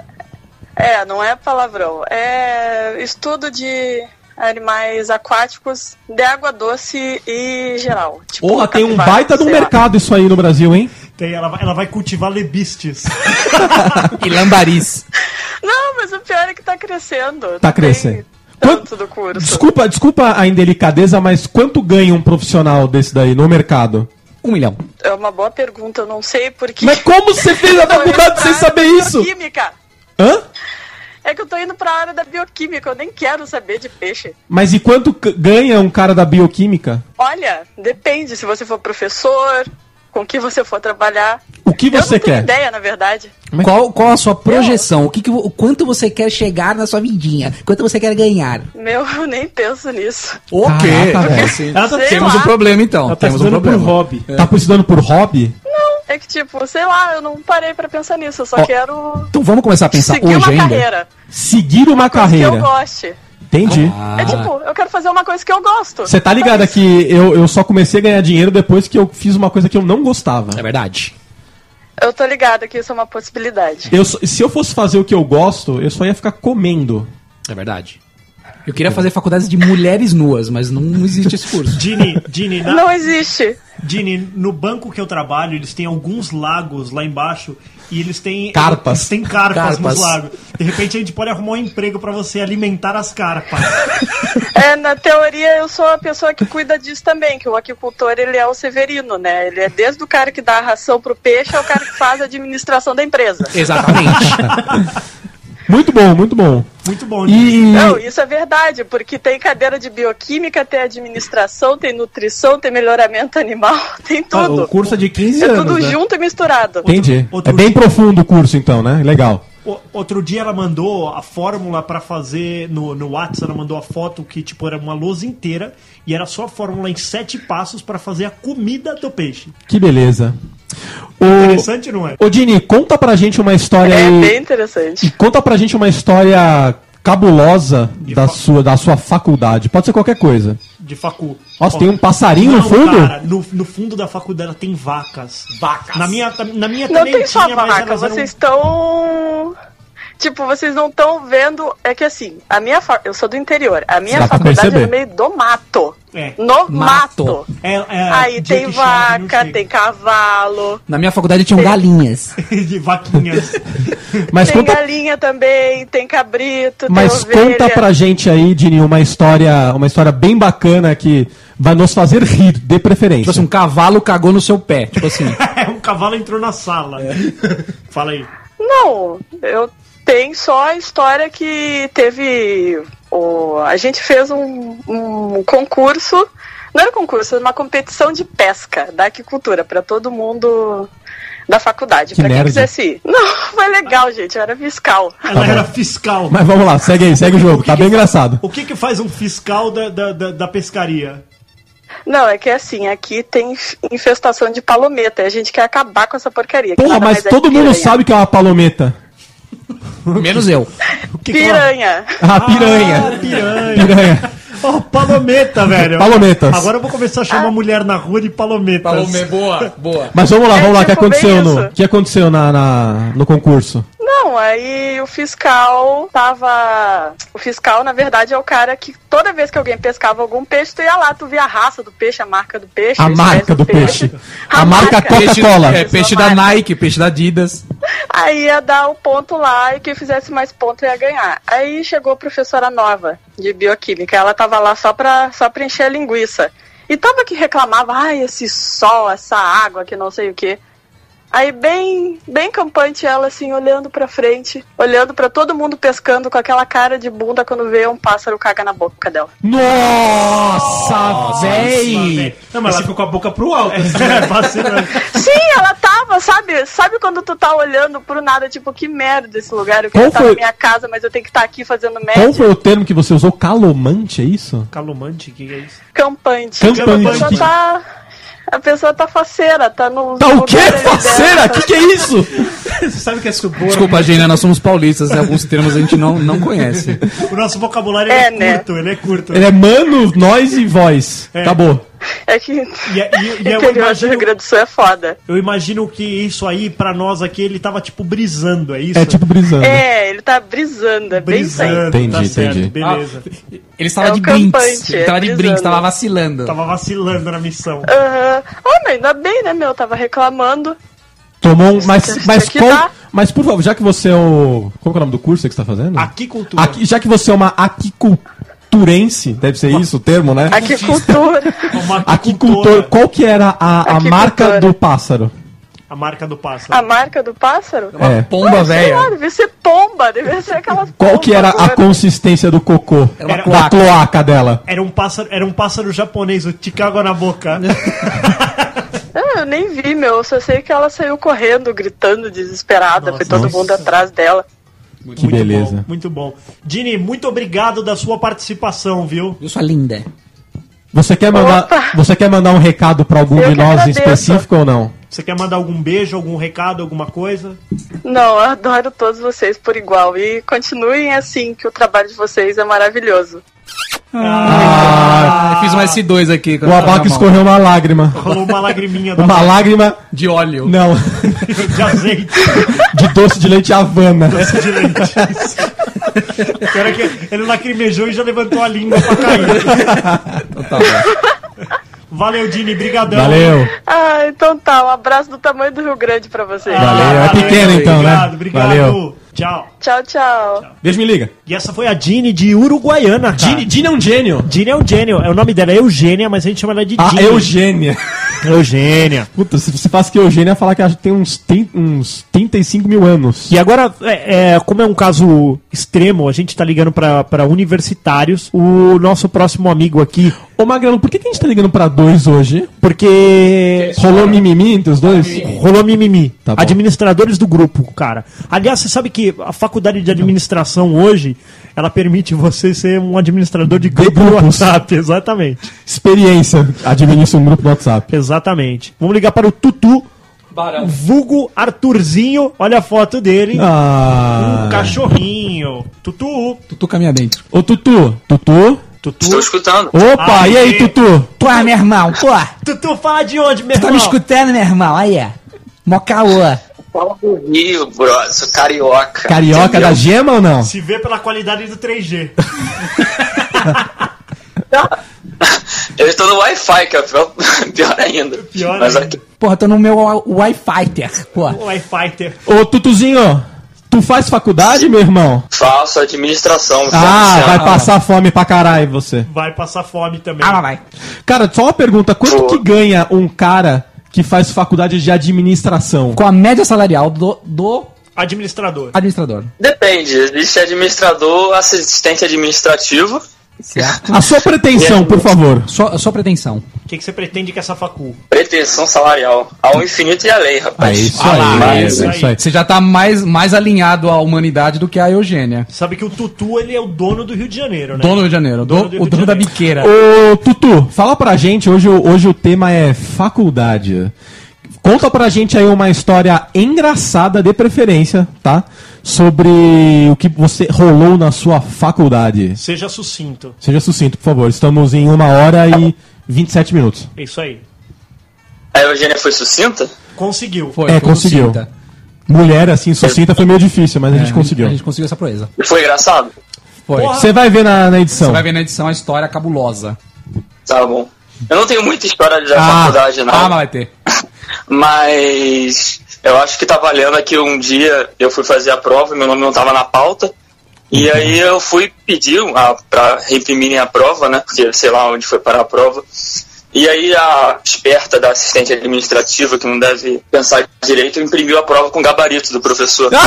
É, não é palavrão. É estudo de animais aquáticos de água doce e geral. Tipo, Porra, tem um baita um lá. mercado isso aí no Brasil, hein? Tem, ela, vai- ela vai cultivar lebistes. E lambaris. Não, mas o pior é que tá crescendo. Tá crescendo. Tanto do curso. Desculpa, desculpa a indelicadeza, mas quanto ganha um profissional desse daí no mercado? Um milhão. É uma boa pergunta, eu não sei porque. Mas como você fez a faculdade sem saber isso? Bioquímica. Hã? É que eu tô indo pra área da bioquímica, eu nem quero saber de peixe. Mas e quanto ganha um cara da bioquímica? Olha, depende se você for professor, com que você for trabalhar. O que eu você não tenho quer? ideia, na verdade. Qual, qual a sua projeção? O, que que, o quanto você quer chegar na sua vidinha? Quanto você quer ganhar? Meu, eu nem penso nisso. O velho. Sim. Ela tá- Temos lá. um problema então. Ela tá Temos um estudando por problema. hobby. Tá precisando por hobby? É que, tipo, sei lá, eu não parei pra pensar nisso, eu só Ó, quero Então vamos começar a pensar seguir hoje uma ainda? carreira. Seguir uma Coisa que eu carreira. goste. Entendi. Ah, É tipo, eu quero fazer uma coisa que eu gosto. Você tá ligado Mas- que eu, eu só comecei a ganhar dinheiro depois que eu fiz uma coisa que eu não gostava. é verdade. Eu tô ligada que isso é uma possibilidade. Eu, se eu fosse fazer o que eu gosto, eu só ia ficar comendo. É verdade. Eu queria fazer faculdades de mulheres nuas, mas não existe esse curso. Dini, Dini, na- Não existe. Dini, no banco que eu trabalho, eles têm alguns lagos lá embaixo e eles têm. Carpas. Eles têm carpas, Carpas. nos lagos. De repente a gente pode arrumar um emprego pra você alimentar as carpas. É, na teoria eu sou a pessoa que cuida disso também, que o aquicultor ele é o severino, né? Ele é desde o cara que dá a ração pro peixe ao cara que faz a administração da empresa. Exatamente. Muito bom, muito bom. Muito bom. E. Não, isso é verdade, porque tem cadeira de bioquímica, tem administração, tem nutrição, tem melhoramento animal, tem Ah, tudo. o curso é de 15 É anos, tudo né? junto e misturado. Entendi. outro é bem dia- profundo o curso, então, né? Legal. O- Outro dia ela mandou a fórmula pra fazer no, no WhatsApp, ela mandou a foto que tipo era uma lousa inteira e era só a fórmula em sete passos pra fazer a comida do peixe. Que beleza. Interessante, não é? ô Dini, conta pra gente uma história É aí. bem interessante. Conta pra gente uma história cabulosa da fa- sua, da sua faculdade. Pode ser qualquer coisa. De facu. Nossa, Ó, tem um passarinho no não, fundo? Cara, no, no fundo da faculdade tem vacas. Vacas. Na minha, na minha Não também tem só tinha, mas vaca, elas eram- vocês estão. Tipo, vocês não estão vendo. É que assim, a minha fa... eu sou do interior. A minha Dá faculdade é no meio do mato. É. No Mato. mato. É, é, Aí tem vaca, chega. tem cavalo, Na minha faculdade tinham galinhas. de vaquinhas. Mas tem conta, galinha também, tem cabrito, mas tem ovelha. conta pra gente aí, Dini, uma história, uma história bem bacana que vai nos fazer rir, de preferência. Tipo assim, um cavalo cagou no seu pé. Tipo assim. um cavalo entrou na sala. Fala aí. Não, eu tenho só a história que teve. O, a gente fez um, um concurso. Não era concurso, era uma competição de pesca da aquicultura para todo mundo da faculdade. Que Pra quem nerd. quisesse ir. Não, foi legal, gente. Eu era fiscal. Ela era fiscal. Mas vamos lá, segue aí, segue o jogo, O que tá que bem engraçado. O que que faz um fiscal da, da, da, da pescaria? Não, é que assim, aqui tem infestação de palometa. E a gente quer acabar com essa porcaria. Porra, mas é todo mundo sabe que é uma palometa. Menos eu. O que que ela- Piranha. Ah, piranha. Ah, piranha. Piranha. Oh, palometa, velho. Palometas. Agora eu vou começar a chamar Ah. mulher na rua de palometas. boa, boa. Mas vamos lá, É, vamos lá, o que tipo, bem aconteceu no, isso. que aconteceu na, na- no concurso? Não, aí o fiscal tava. O fiscal, na verdade, é o cara que toda vez que alguém pescava algum peixe, tu ia lá, tu via a raça do peixe, a marca do peixe. A marca do peixe. A marca marca. Coca-Cola. É, peixe da Nike, peixe da Adidas. Aí ia dar o ponto lá e quem fizesse mais ponto ia ganhar. Aí chegou a professora nova de bioquímica. Ela tava lá só pra, só pra encher a linguiça. E tava que reclamava, ai, esse sol, essa água, que não sei o quê. Aí bem, bem campante ela assim, olhando pra frente, olhando pra todo mundo pescando com aquela cara de bunda quando vê um pássaro caga na boca dela. Nossa, véi! Não, mas ela ficou com a boca pro alto. É, vacilando. Sim, ela tava, sabe? Sabe quando tu tá olhando pro nada, tipo, que merda esse lugar? Eu Qual quero estar foi- na minha casa, mas eu tenho que estar aqui fazendo Qual média. foi o termo que você usou? Calomante, é isso? Calomante, o que, que é isso? Campante. Campante. A pessoa tá. A pessoa tá faceira, tá no. Tá o quê? Faceira? O que, que é isso? Você sabe que é subor. Desculpa, Gênia, nós somos paulistas e alguns termos a gente não, não conhece. O nosso vocabulário É, é, né? curto, ele é curto. Ele é mano, nós e voz. É. Acabou. É que. E, e- e eu, interior do imagino, Rio Grande do Sul é foda. eu imagino que isso aí, pra nós aqui, ele tava tipo brisando, é isso? É tipo brisando. É, ele tá brisando, é bem isso aí. brisando, Entendi, tá certo, entendi. beleza. Ele estava É de brinks. Ele é, tava de brisando. brinks, tava vacilando. Tava vacilando na missão. Aham. Ah, mas ainda bem, né, meu? Tava reclamando. Tomou um. Mas, mas, tá. mas por favor, já que você é o. Qual que é o nome do curso que você tá fazendo? Aqui cultura. Aqui- já que você é uma aquiculturense, deve ser isso o termo, né? Aquicultura. Uma Aquicultor, qual que era a, a marca do pássaro? A marca do pássaro. A marca do pássaro? É. Pomba Ah, sei velha. devia ser pomba, devia ser aquela Qual que era a consistência do cocô? Era uma cloaca. cloaca dela. Era um pássaro, era um pássaro japonês, o Chicago na boca. Ah, eu nem vi, meu. Eu só sei que ela saiu correndo, gritando, desesperada. Foi todo Nossa. mundo atrás dela. Que beleza. Bom, muito bom. Dini, muito obrigado da sua participação, viu? Eu sou linda. Você quer mandar, Opa! você quer mandar um recado pra algum Eu de nós em agradeço. específico ou não? Você quer mandar algum beijo, algum recado, alguma coisa? Não, eu adoro todos vocês por igual. E continuem assim, que o trabalho de vocês é maravilhoso. Ah, eu fiz um S2 aqui. O abaco escorreu uma lágrima. Rolou uma lagriminha da Uma lágrima, De óleo. não, de azeite. de doce de leite Havana. de leite. É que ele lacrimejou e já levantou a língua pra cair. Então tá bom. Valeu, Dini, brigadão. Valeu. Ah, então tá. Um abraço do tamanho do Rio Grande pra vocês. Valeu. É pequeno então, né? Obrigado, obrigado. Valeu. Tchau. Tchau, tchau. Beijo, me liga. E essa foi a Dini de Uruguaiana, cara. Dini, Dini é um gênio. Dini é um gênio. É o nome dela é Eugênia, mas a gente chama ela de A Dini. Eugênia. Eugênia. Puta, se você faz que Eugênia falar que ela tem uns, 30, uns 35 mil anos. E agora, é, é, como é um caso extremo, a gente tá ligando pra universitários. O nosso próximo amigo aqui, Ô, Magrelo, por que, que a gente tá ligando pra dois hoje? porque Rolou mimimi entre os dois? rolou mimimi. Tá bom. Administradores do grupo, cara. Aliás, você sabe que a faculdade de administração hoje, ela permite você ser um administrador de grupo no grupos. WhatsApp. Exatamente. Experiência. Administra um grupo no WhatsApp. Exatamente. Vamos ligar para o Tutu, vulgo Arthurzinho. Olha a foto dele. Ah. Um cachorrinho. Tutu. Tutu caminha dentro. Ô, Tutu. Tutu. Tutu. Estou escutando. Opa, Aí. e aí, Tutu? Pô, meu irmão, pô, Tutu, fala de onde, meu tá irmão? me escutando, meu irmão? Aí, é. Mó caô. Fala do Rio, bro. Sou carioca. Carioca entendeu? da gema ou não? Se vê pela qualidade do 3G. Eu estou no Wi-Fi, que é pior, pior ainda. Pior Mas ainda. aqui, Porra, tô no meu Wi-Fi, pô. O Wi-Fighter. Ô, Tutuzinho, tu faz faculdade, meu irmão? faço administração. Ah, vai passar fome pra caralho você. Vai passar fome também. Ah, vai. Cara, só uma pergunta. Quanto Pô. que ganha um cara que faz faculdade de administração? Com a média salarial do, do Administrador. administrador. Depende. Existe administrador, assistente administrativo. Certo? A sua pretensão, por favor. Sua, sua pretensão. O que, que você pretende com essa facul? Pretensão salarial. Ao infinito e além, rapaz. É isso Ah aí, é é isso isso aí. Você já tá mais, mais alinhado à humanidade do que a Eugênia. Sabe que o Tutu, ele é o dono do Rio de Janeiro, né? Dono do Rio de Janeiro. do- Dono do Rio o dono da biqueira. Ô, Tutu, fala pra gente, hoje, o- hoje o tema é faculdade. Conta pra gente aí uma história engraçada, de preferência, tá? Sobre o que você rolou na sua faculdade. Seja sucinto. Seja sucinto, por favor. Estamos em uma hora e 27 minutos. É isso aí. A Eugênia foi sucinta? Conseguiu. Foi, É, foi conseguiu. sucinta. Mulher, assim, sucinta foi meio difícil, mas a É, gente conseguiu. A gente conseguiu essa proeza. E foi engraçado? Foi. Você vai ver na, na edição. Você vai ver na edição a história cabulosa. Tá bom. Eu não tenho muita história de Ah, faculdade, não. Ah, mas vai ter. Mas eu acho que tá valendo que um dia eu fui fazer a prova e meu nome não tava na pauta. E aí eu fui pedir a, pra reimprimirem a prova, né? Porque sei lá onde foi parar a prova. E aí a esperta da assistente administrativa, que não deve pensar direito, imprimiu a prova com gabarito do professor.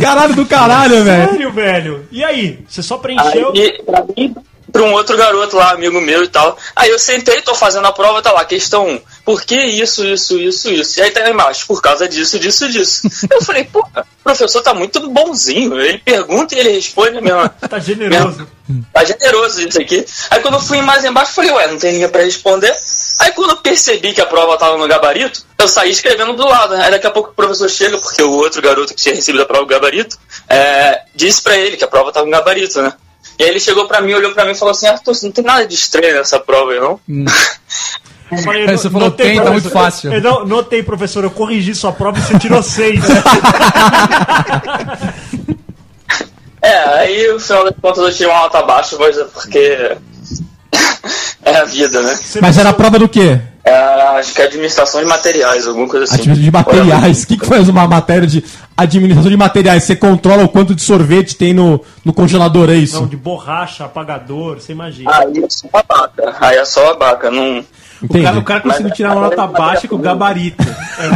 Caralho do caralho, velho. Sério, velho? E aí? Você só preencheu? Aí, pra mim, pra um outro garoto lá, amigo meu e tal. Aí eu sentei, tô fazendo a prova, tá lá, questão 1. Por que isso, isso, isso, isso? E aí tá embaixo, por causa disso, disso, disso. eu falei, pô, o professor tá muito bonzinho. Ele pergunta e ele responde mesmo. Tá generoso. Tá generoso isso aqui. Aí quando eu fui mais embaixo, eu falei, ué, não tem ninguém pra responder. Aí quando eu percebi que a prova tava no gabarito, eu saí escrevendo do lado. Aí daqui a pouco o professor chega, porque o outro garoto que tinha recebido a prova no gabarito, é, disse pra ele que a prova tava no gabarito, né? E aí ele chegou pra mim, olhou pra mim e falou assim, Arthur, não tem nada de estranho nessa prova aí, não? Eu falei, Aí você falou, tem, tá muito professor. fácil. Eu não, notei, professor, eu corrigi sua prova e você tirou seis. É, aí no final das contas eu tirei uma nota baixa, mas é porque é a vida, né? Mas era a prova do quê? É, acho que é administração de materiais, alguma coisa assim. Administração de materiais. O que, que faz uma matéria de administração de materiais? Você controla o quanto de sorvete tem no, no congelador, é isso? Não, de borracha, apagador, você imagina. Aí é só abaca, aí é só abaca, não... O cara, o cara conseguiu tirar uma nota baixa com gabarito.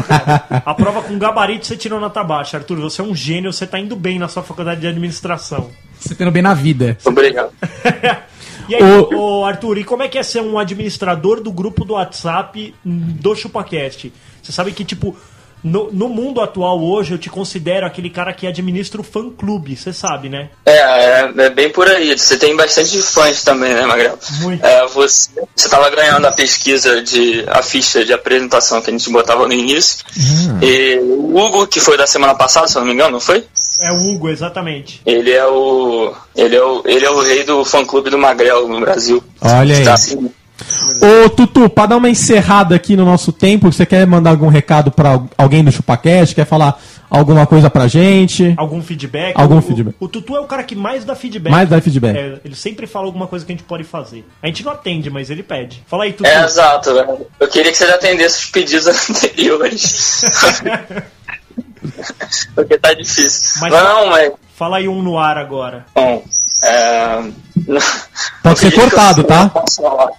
A prova com gabarito você tirou nota baixa. Arthur, você é um gênio, você tá indo bem na sua faculdade de administração. Você tendo bem na vida. Obrigado. E aí, ô, Arthur, e como é que é ser um administrador do grupo do WhatsApp do ChupaCast? Você sabe que, tipo, no, no mundo atual hoje, eu te considero aquele cara que administra o fã-clube, você sabe, né? É, é, é bem por aí. Você tem bastante fãs também, né, Magrelo? Muito. É, você, você tava ganhando a pesquisa de a ficha de apresentação que a gente botava no início. E o Hugo, que foi da semana passada, se eu não me engano, não foi? É o Hugo, exatamente. Ele é o. Ele é o, ele é o rei do fã clube do Magrelo no Brasil. Olha aí. Tá assim, Ô, Tutu, pra dar uma encerrada aqui no nosso tempo, você quer mandar algum recado pra alguém do ChupaCast? Quer falar alguma coisa pra gente? Algum feedback? Algum o, feedback. O, o Tutu é o cara que mais dá feedback. Mais dá feedback. É, ele sempre fala alguma coisa que a gente pode fazer. A gente não atende, mas ele pede. Fala aí, Tutu. É, exato, velho. Eu queria que você atendesse os pedidos anteriores. Porque tá difícil. Mas não, mas. Fala aí um no ar agora. Bom, é... Pode ser cortado, tá? Posso falar.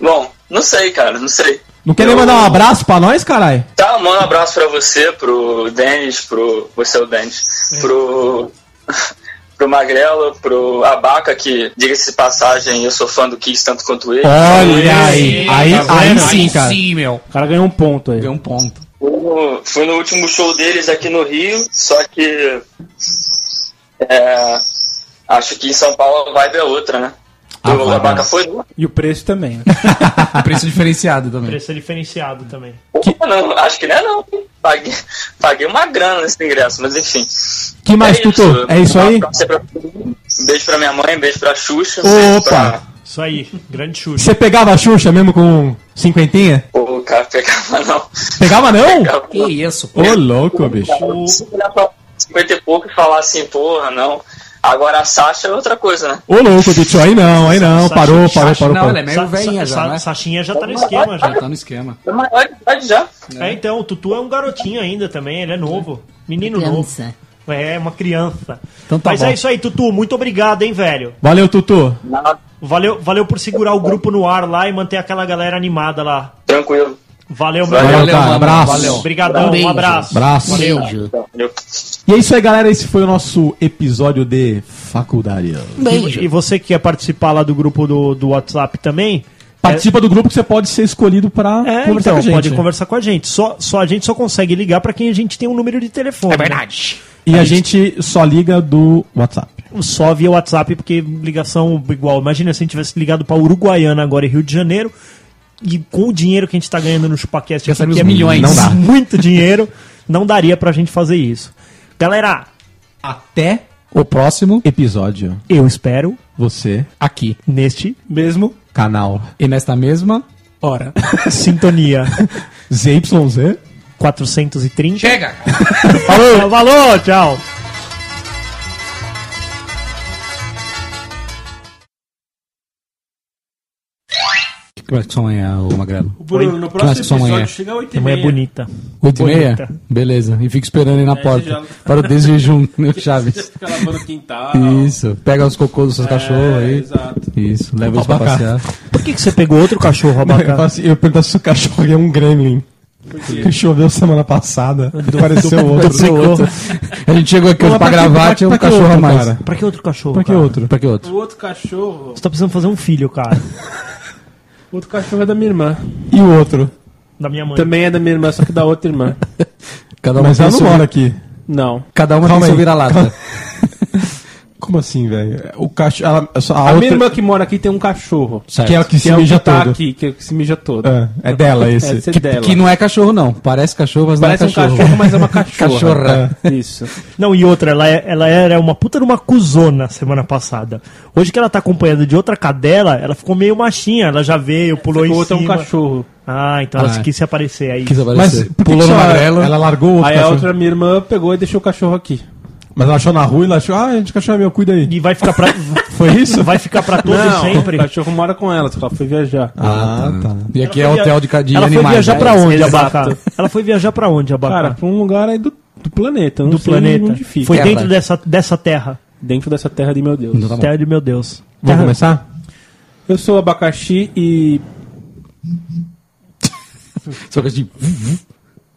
Bom, não sei, cara, não sei. Não quer nem mandar um abraço pra nós, caralho? Tá, manda um abraço pra você, pro Denis, pro. Você é o Denis. Pro. Pro Magrelo, pro Abaca, que, diga-se de passagem, eu sou fã do Kiss tanto quanto ele. Olha aí. Aí, Tá aí vendo? sim, cara. Sim, meu. O cara ganhou um ponto aí. Deu um ponto. Fui no, fui no último show deles aqui no Rio, só que. É, acho que em São Paulo a vibe é outra, né? Ah, o foi? Não, E o preço também, né? Preço diferenciado também. Preço é diferenciado também. não, acho que não é não. Paguei, paguei uma grana nesse ingresso, mas enfim. Que mais, é Tutu? É isso aí? Um beijo pra minha mãe, um beijo pra Xuxa. um beijo Opa! pra- Isso aí, grande chute. Você pegava a Xuxa mesmo com cinquentinha? O cara pegava não. Pegava não? Pegava, Que não. isso, Ô, louco, bicho. Se olhar pra 50 e pouco e falar assim, porra, não. Agora a Sasha é outra coisa, né? Ô, louco, bicho. Aí não, aí não. Sasha- Parou, parou, Sasha, parou. não, parou. ela é meio Sa- velhinha já, né? Sachinha já tá no esquema já. Já tá no esquema. É maior de idade já. É, então, o Tutu é um garotinho ainda também, ele é novo. Menino novo. É, uma criança. Então tá Mas bom. é isso aí, Tutu. Muito obrigado, hein, velho. Valeu, Tutu. Nada, Valeu, valeu por segurar o grupo no ar lá e manter aquela galera animada lá. tranquilo. Valeu, meu Valeu, cara. mano. Abraço. Valeu. Obrigadão, um, abraço. Abraço. Valeu. Valeu. E é isso aí, galera. Esse foi o nosso episódio de faculdade. E, e você que quer participar lá do grupo do, do WhatsApp também, Participa do grupo que você pode ser escolhido pra é, conversar então, com a gente. pode conversar com a gente. Só, só a gente só consegue ligar pra quem a gente tem um número de telefone. É verdade. E a gente só liga do WhatsApp. Só via WhatsApp, porque ligação igual. Imagina se a gente tivesse ligado pra Uruguaiana agora em Rio de Janeiro. E com o dinheiro que a gente tá ganhando no ChupaCast, que uns milhões. Não dá. muito dinheiro, não daria pra gente fazer isso. Galera, Até O próximo, episódio. eu espero Você, aqui. neste Mesmo. canal E nesta mesma hora. Sintonia ZYZ. 430. Chega! Falou, falou, tchau. Que mais que sua mãe é, ô Magrelo? O Bruno, no Que mais próximo que mãe é? episódio chega a 8 mãe é bonita. Oito e meia? Beleza. E fica esperando aí na É, porta. já- Para o desjejum, meu Chaves. Fica lavando o quintal. Isso. Pega os cocôs dos seus cachorros aí. É, exato. Isso. Leva eles pra passear. Por que, que você pegou outro cachorro, Eu, Abacá? eu pergunto se o cachorro é um gremlin. Que choveu semana passada. Pareceu outro. Pareceu outro. A gente chegou aqui hoje pra pra gravar, pra- tinha um cachorro a outro, mais. cara? Pra que outro cachorro? Pra que cara? outro? Pra que outro? O outro cachorro. Você tá precisando fazer um filho, cara. Outro cachorro é da minha irmã. E o outro? Da minha mãe. Também é da minha irmã, só que da outra irmã. Cada uma Mas ela não seu- mora aqui. Não. Cada uma Calma tem seu aí. vira-lata. Como assim, velho? O cachorro. ela- A, A, outra, minha irmã que mora aqui tem um cachorro. Certo. que é o que se Que é o mija que tá todo. aqui, que, é o que se mija todo. É, é dela esse. Esse é Que, dela. que não é cachorro, não. Parece cachorro, mas Parece não um é cachorro. cachorro, mas é uma cachorra. Cachorra. É. Isso. Não, e outra, ela, é- ela era uma puta de uma cuzona semana passada. Hoje que ela tá acompanhada de outra cadela, ela ficou meio machinha. Ela já veio, pulou O em outro é um cima. cachorro. Ah, então ela Ah, é. quis se aparecer aí. Quis Mas aparecer. que Pulou que no só magrelo. Ela largou o outro Aí a cachorro? outra minha irmã pegou e deixou o cachorro aqui. Mas ela achou na rua e ela achou, ah, a gente cachorro é meu, cuida aí. E vai ficar pra. Foi isso? vai ficar pra todo não, sempre. o cachorro mora com ela, ela foi viajar. Ah, tá. E aqui é Ela foi hotel de, ca- de ela foi animais. viajar né? pra onde, Exato. Abacá? Ela foi viajar pra onde, Abacá? Cara, pra um lugar aí do, do planeta. Não do sei planeta. onde fica. Foi Terra. dentro dessa, dessa terra. Dentro dessa terra de meu Deus. Então tá. Terra de meu Deus. Vamos Terra- começar? Eu sou abacaxi e. Só que assim...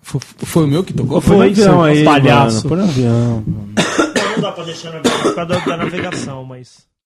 Foi, foi o meu que tocou? Foi, no avião aí, palhaço. mano. No avião. Não dá pra deixar no avião por causa da, da navegação, mas.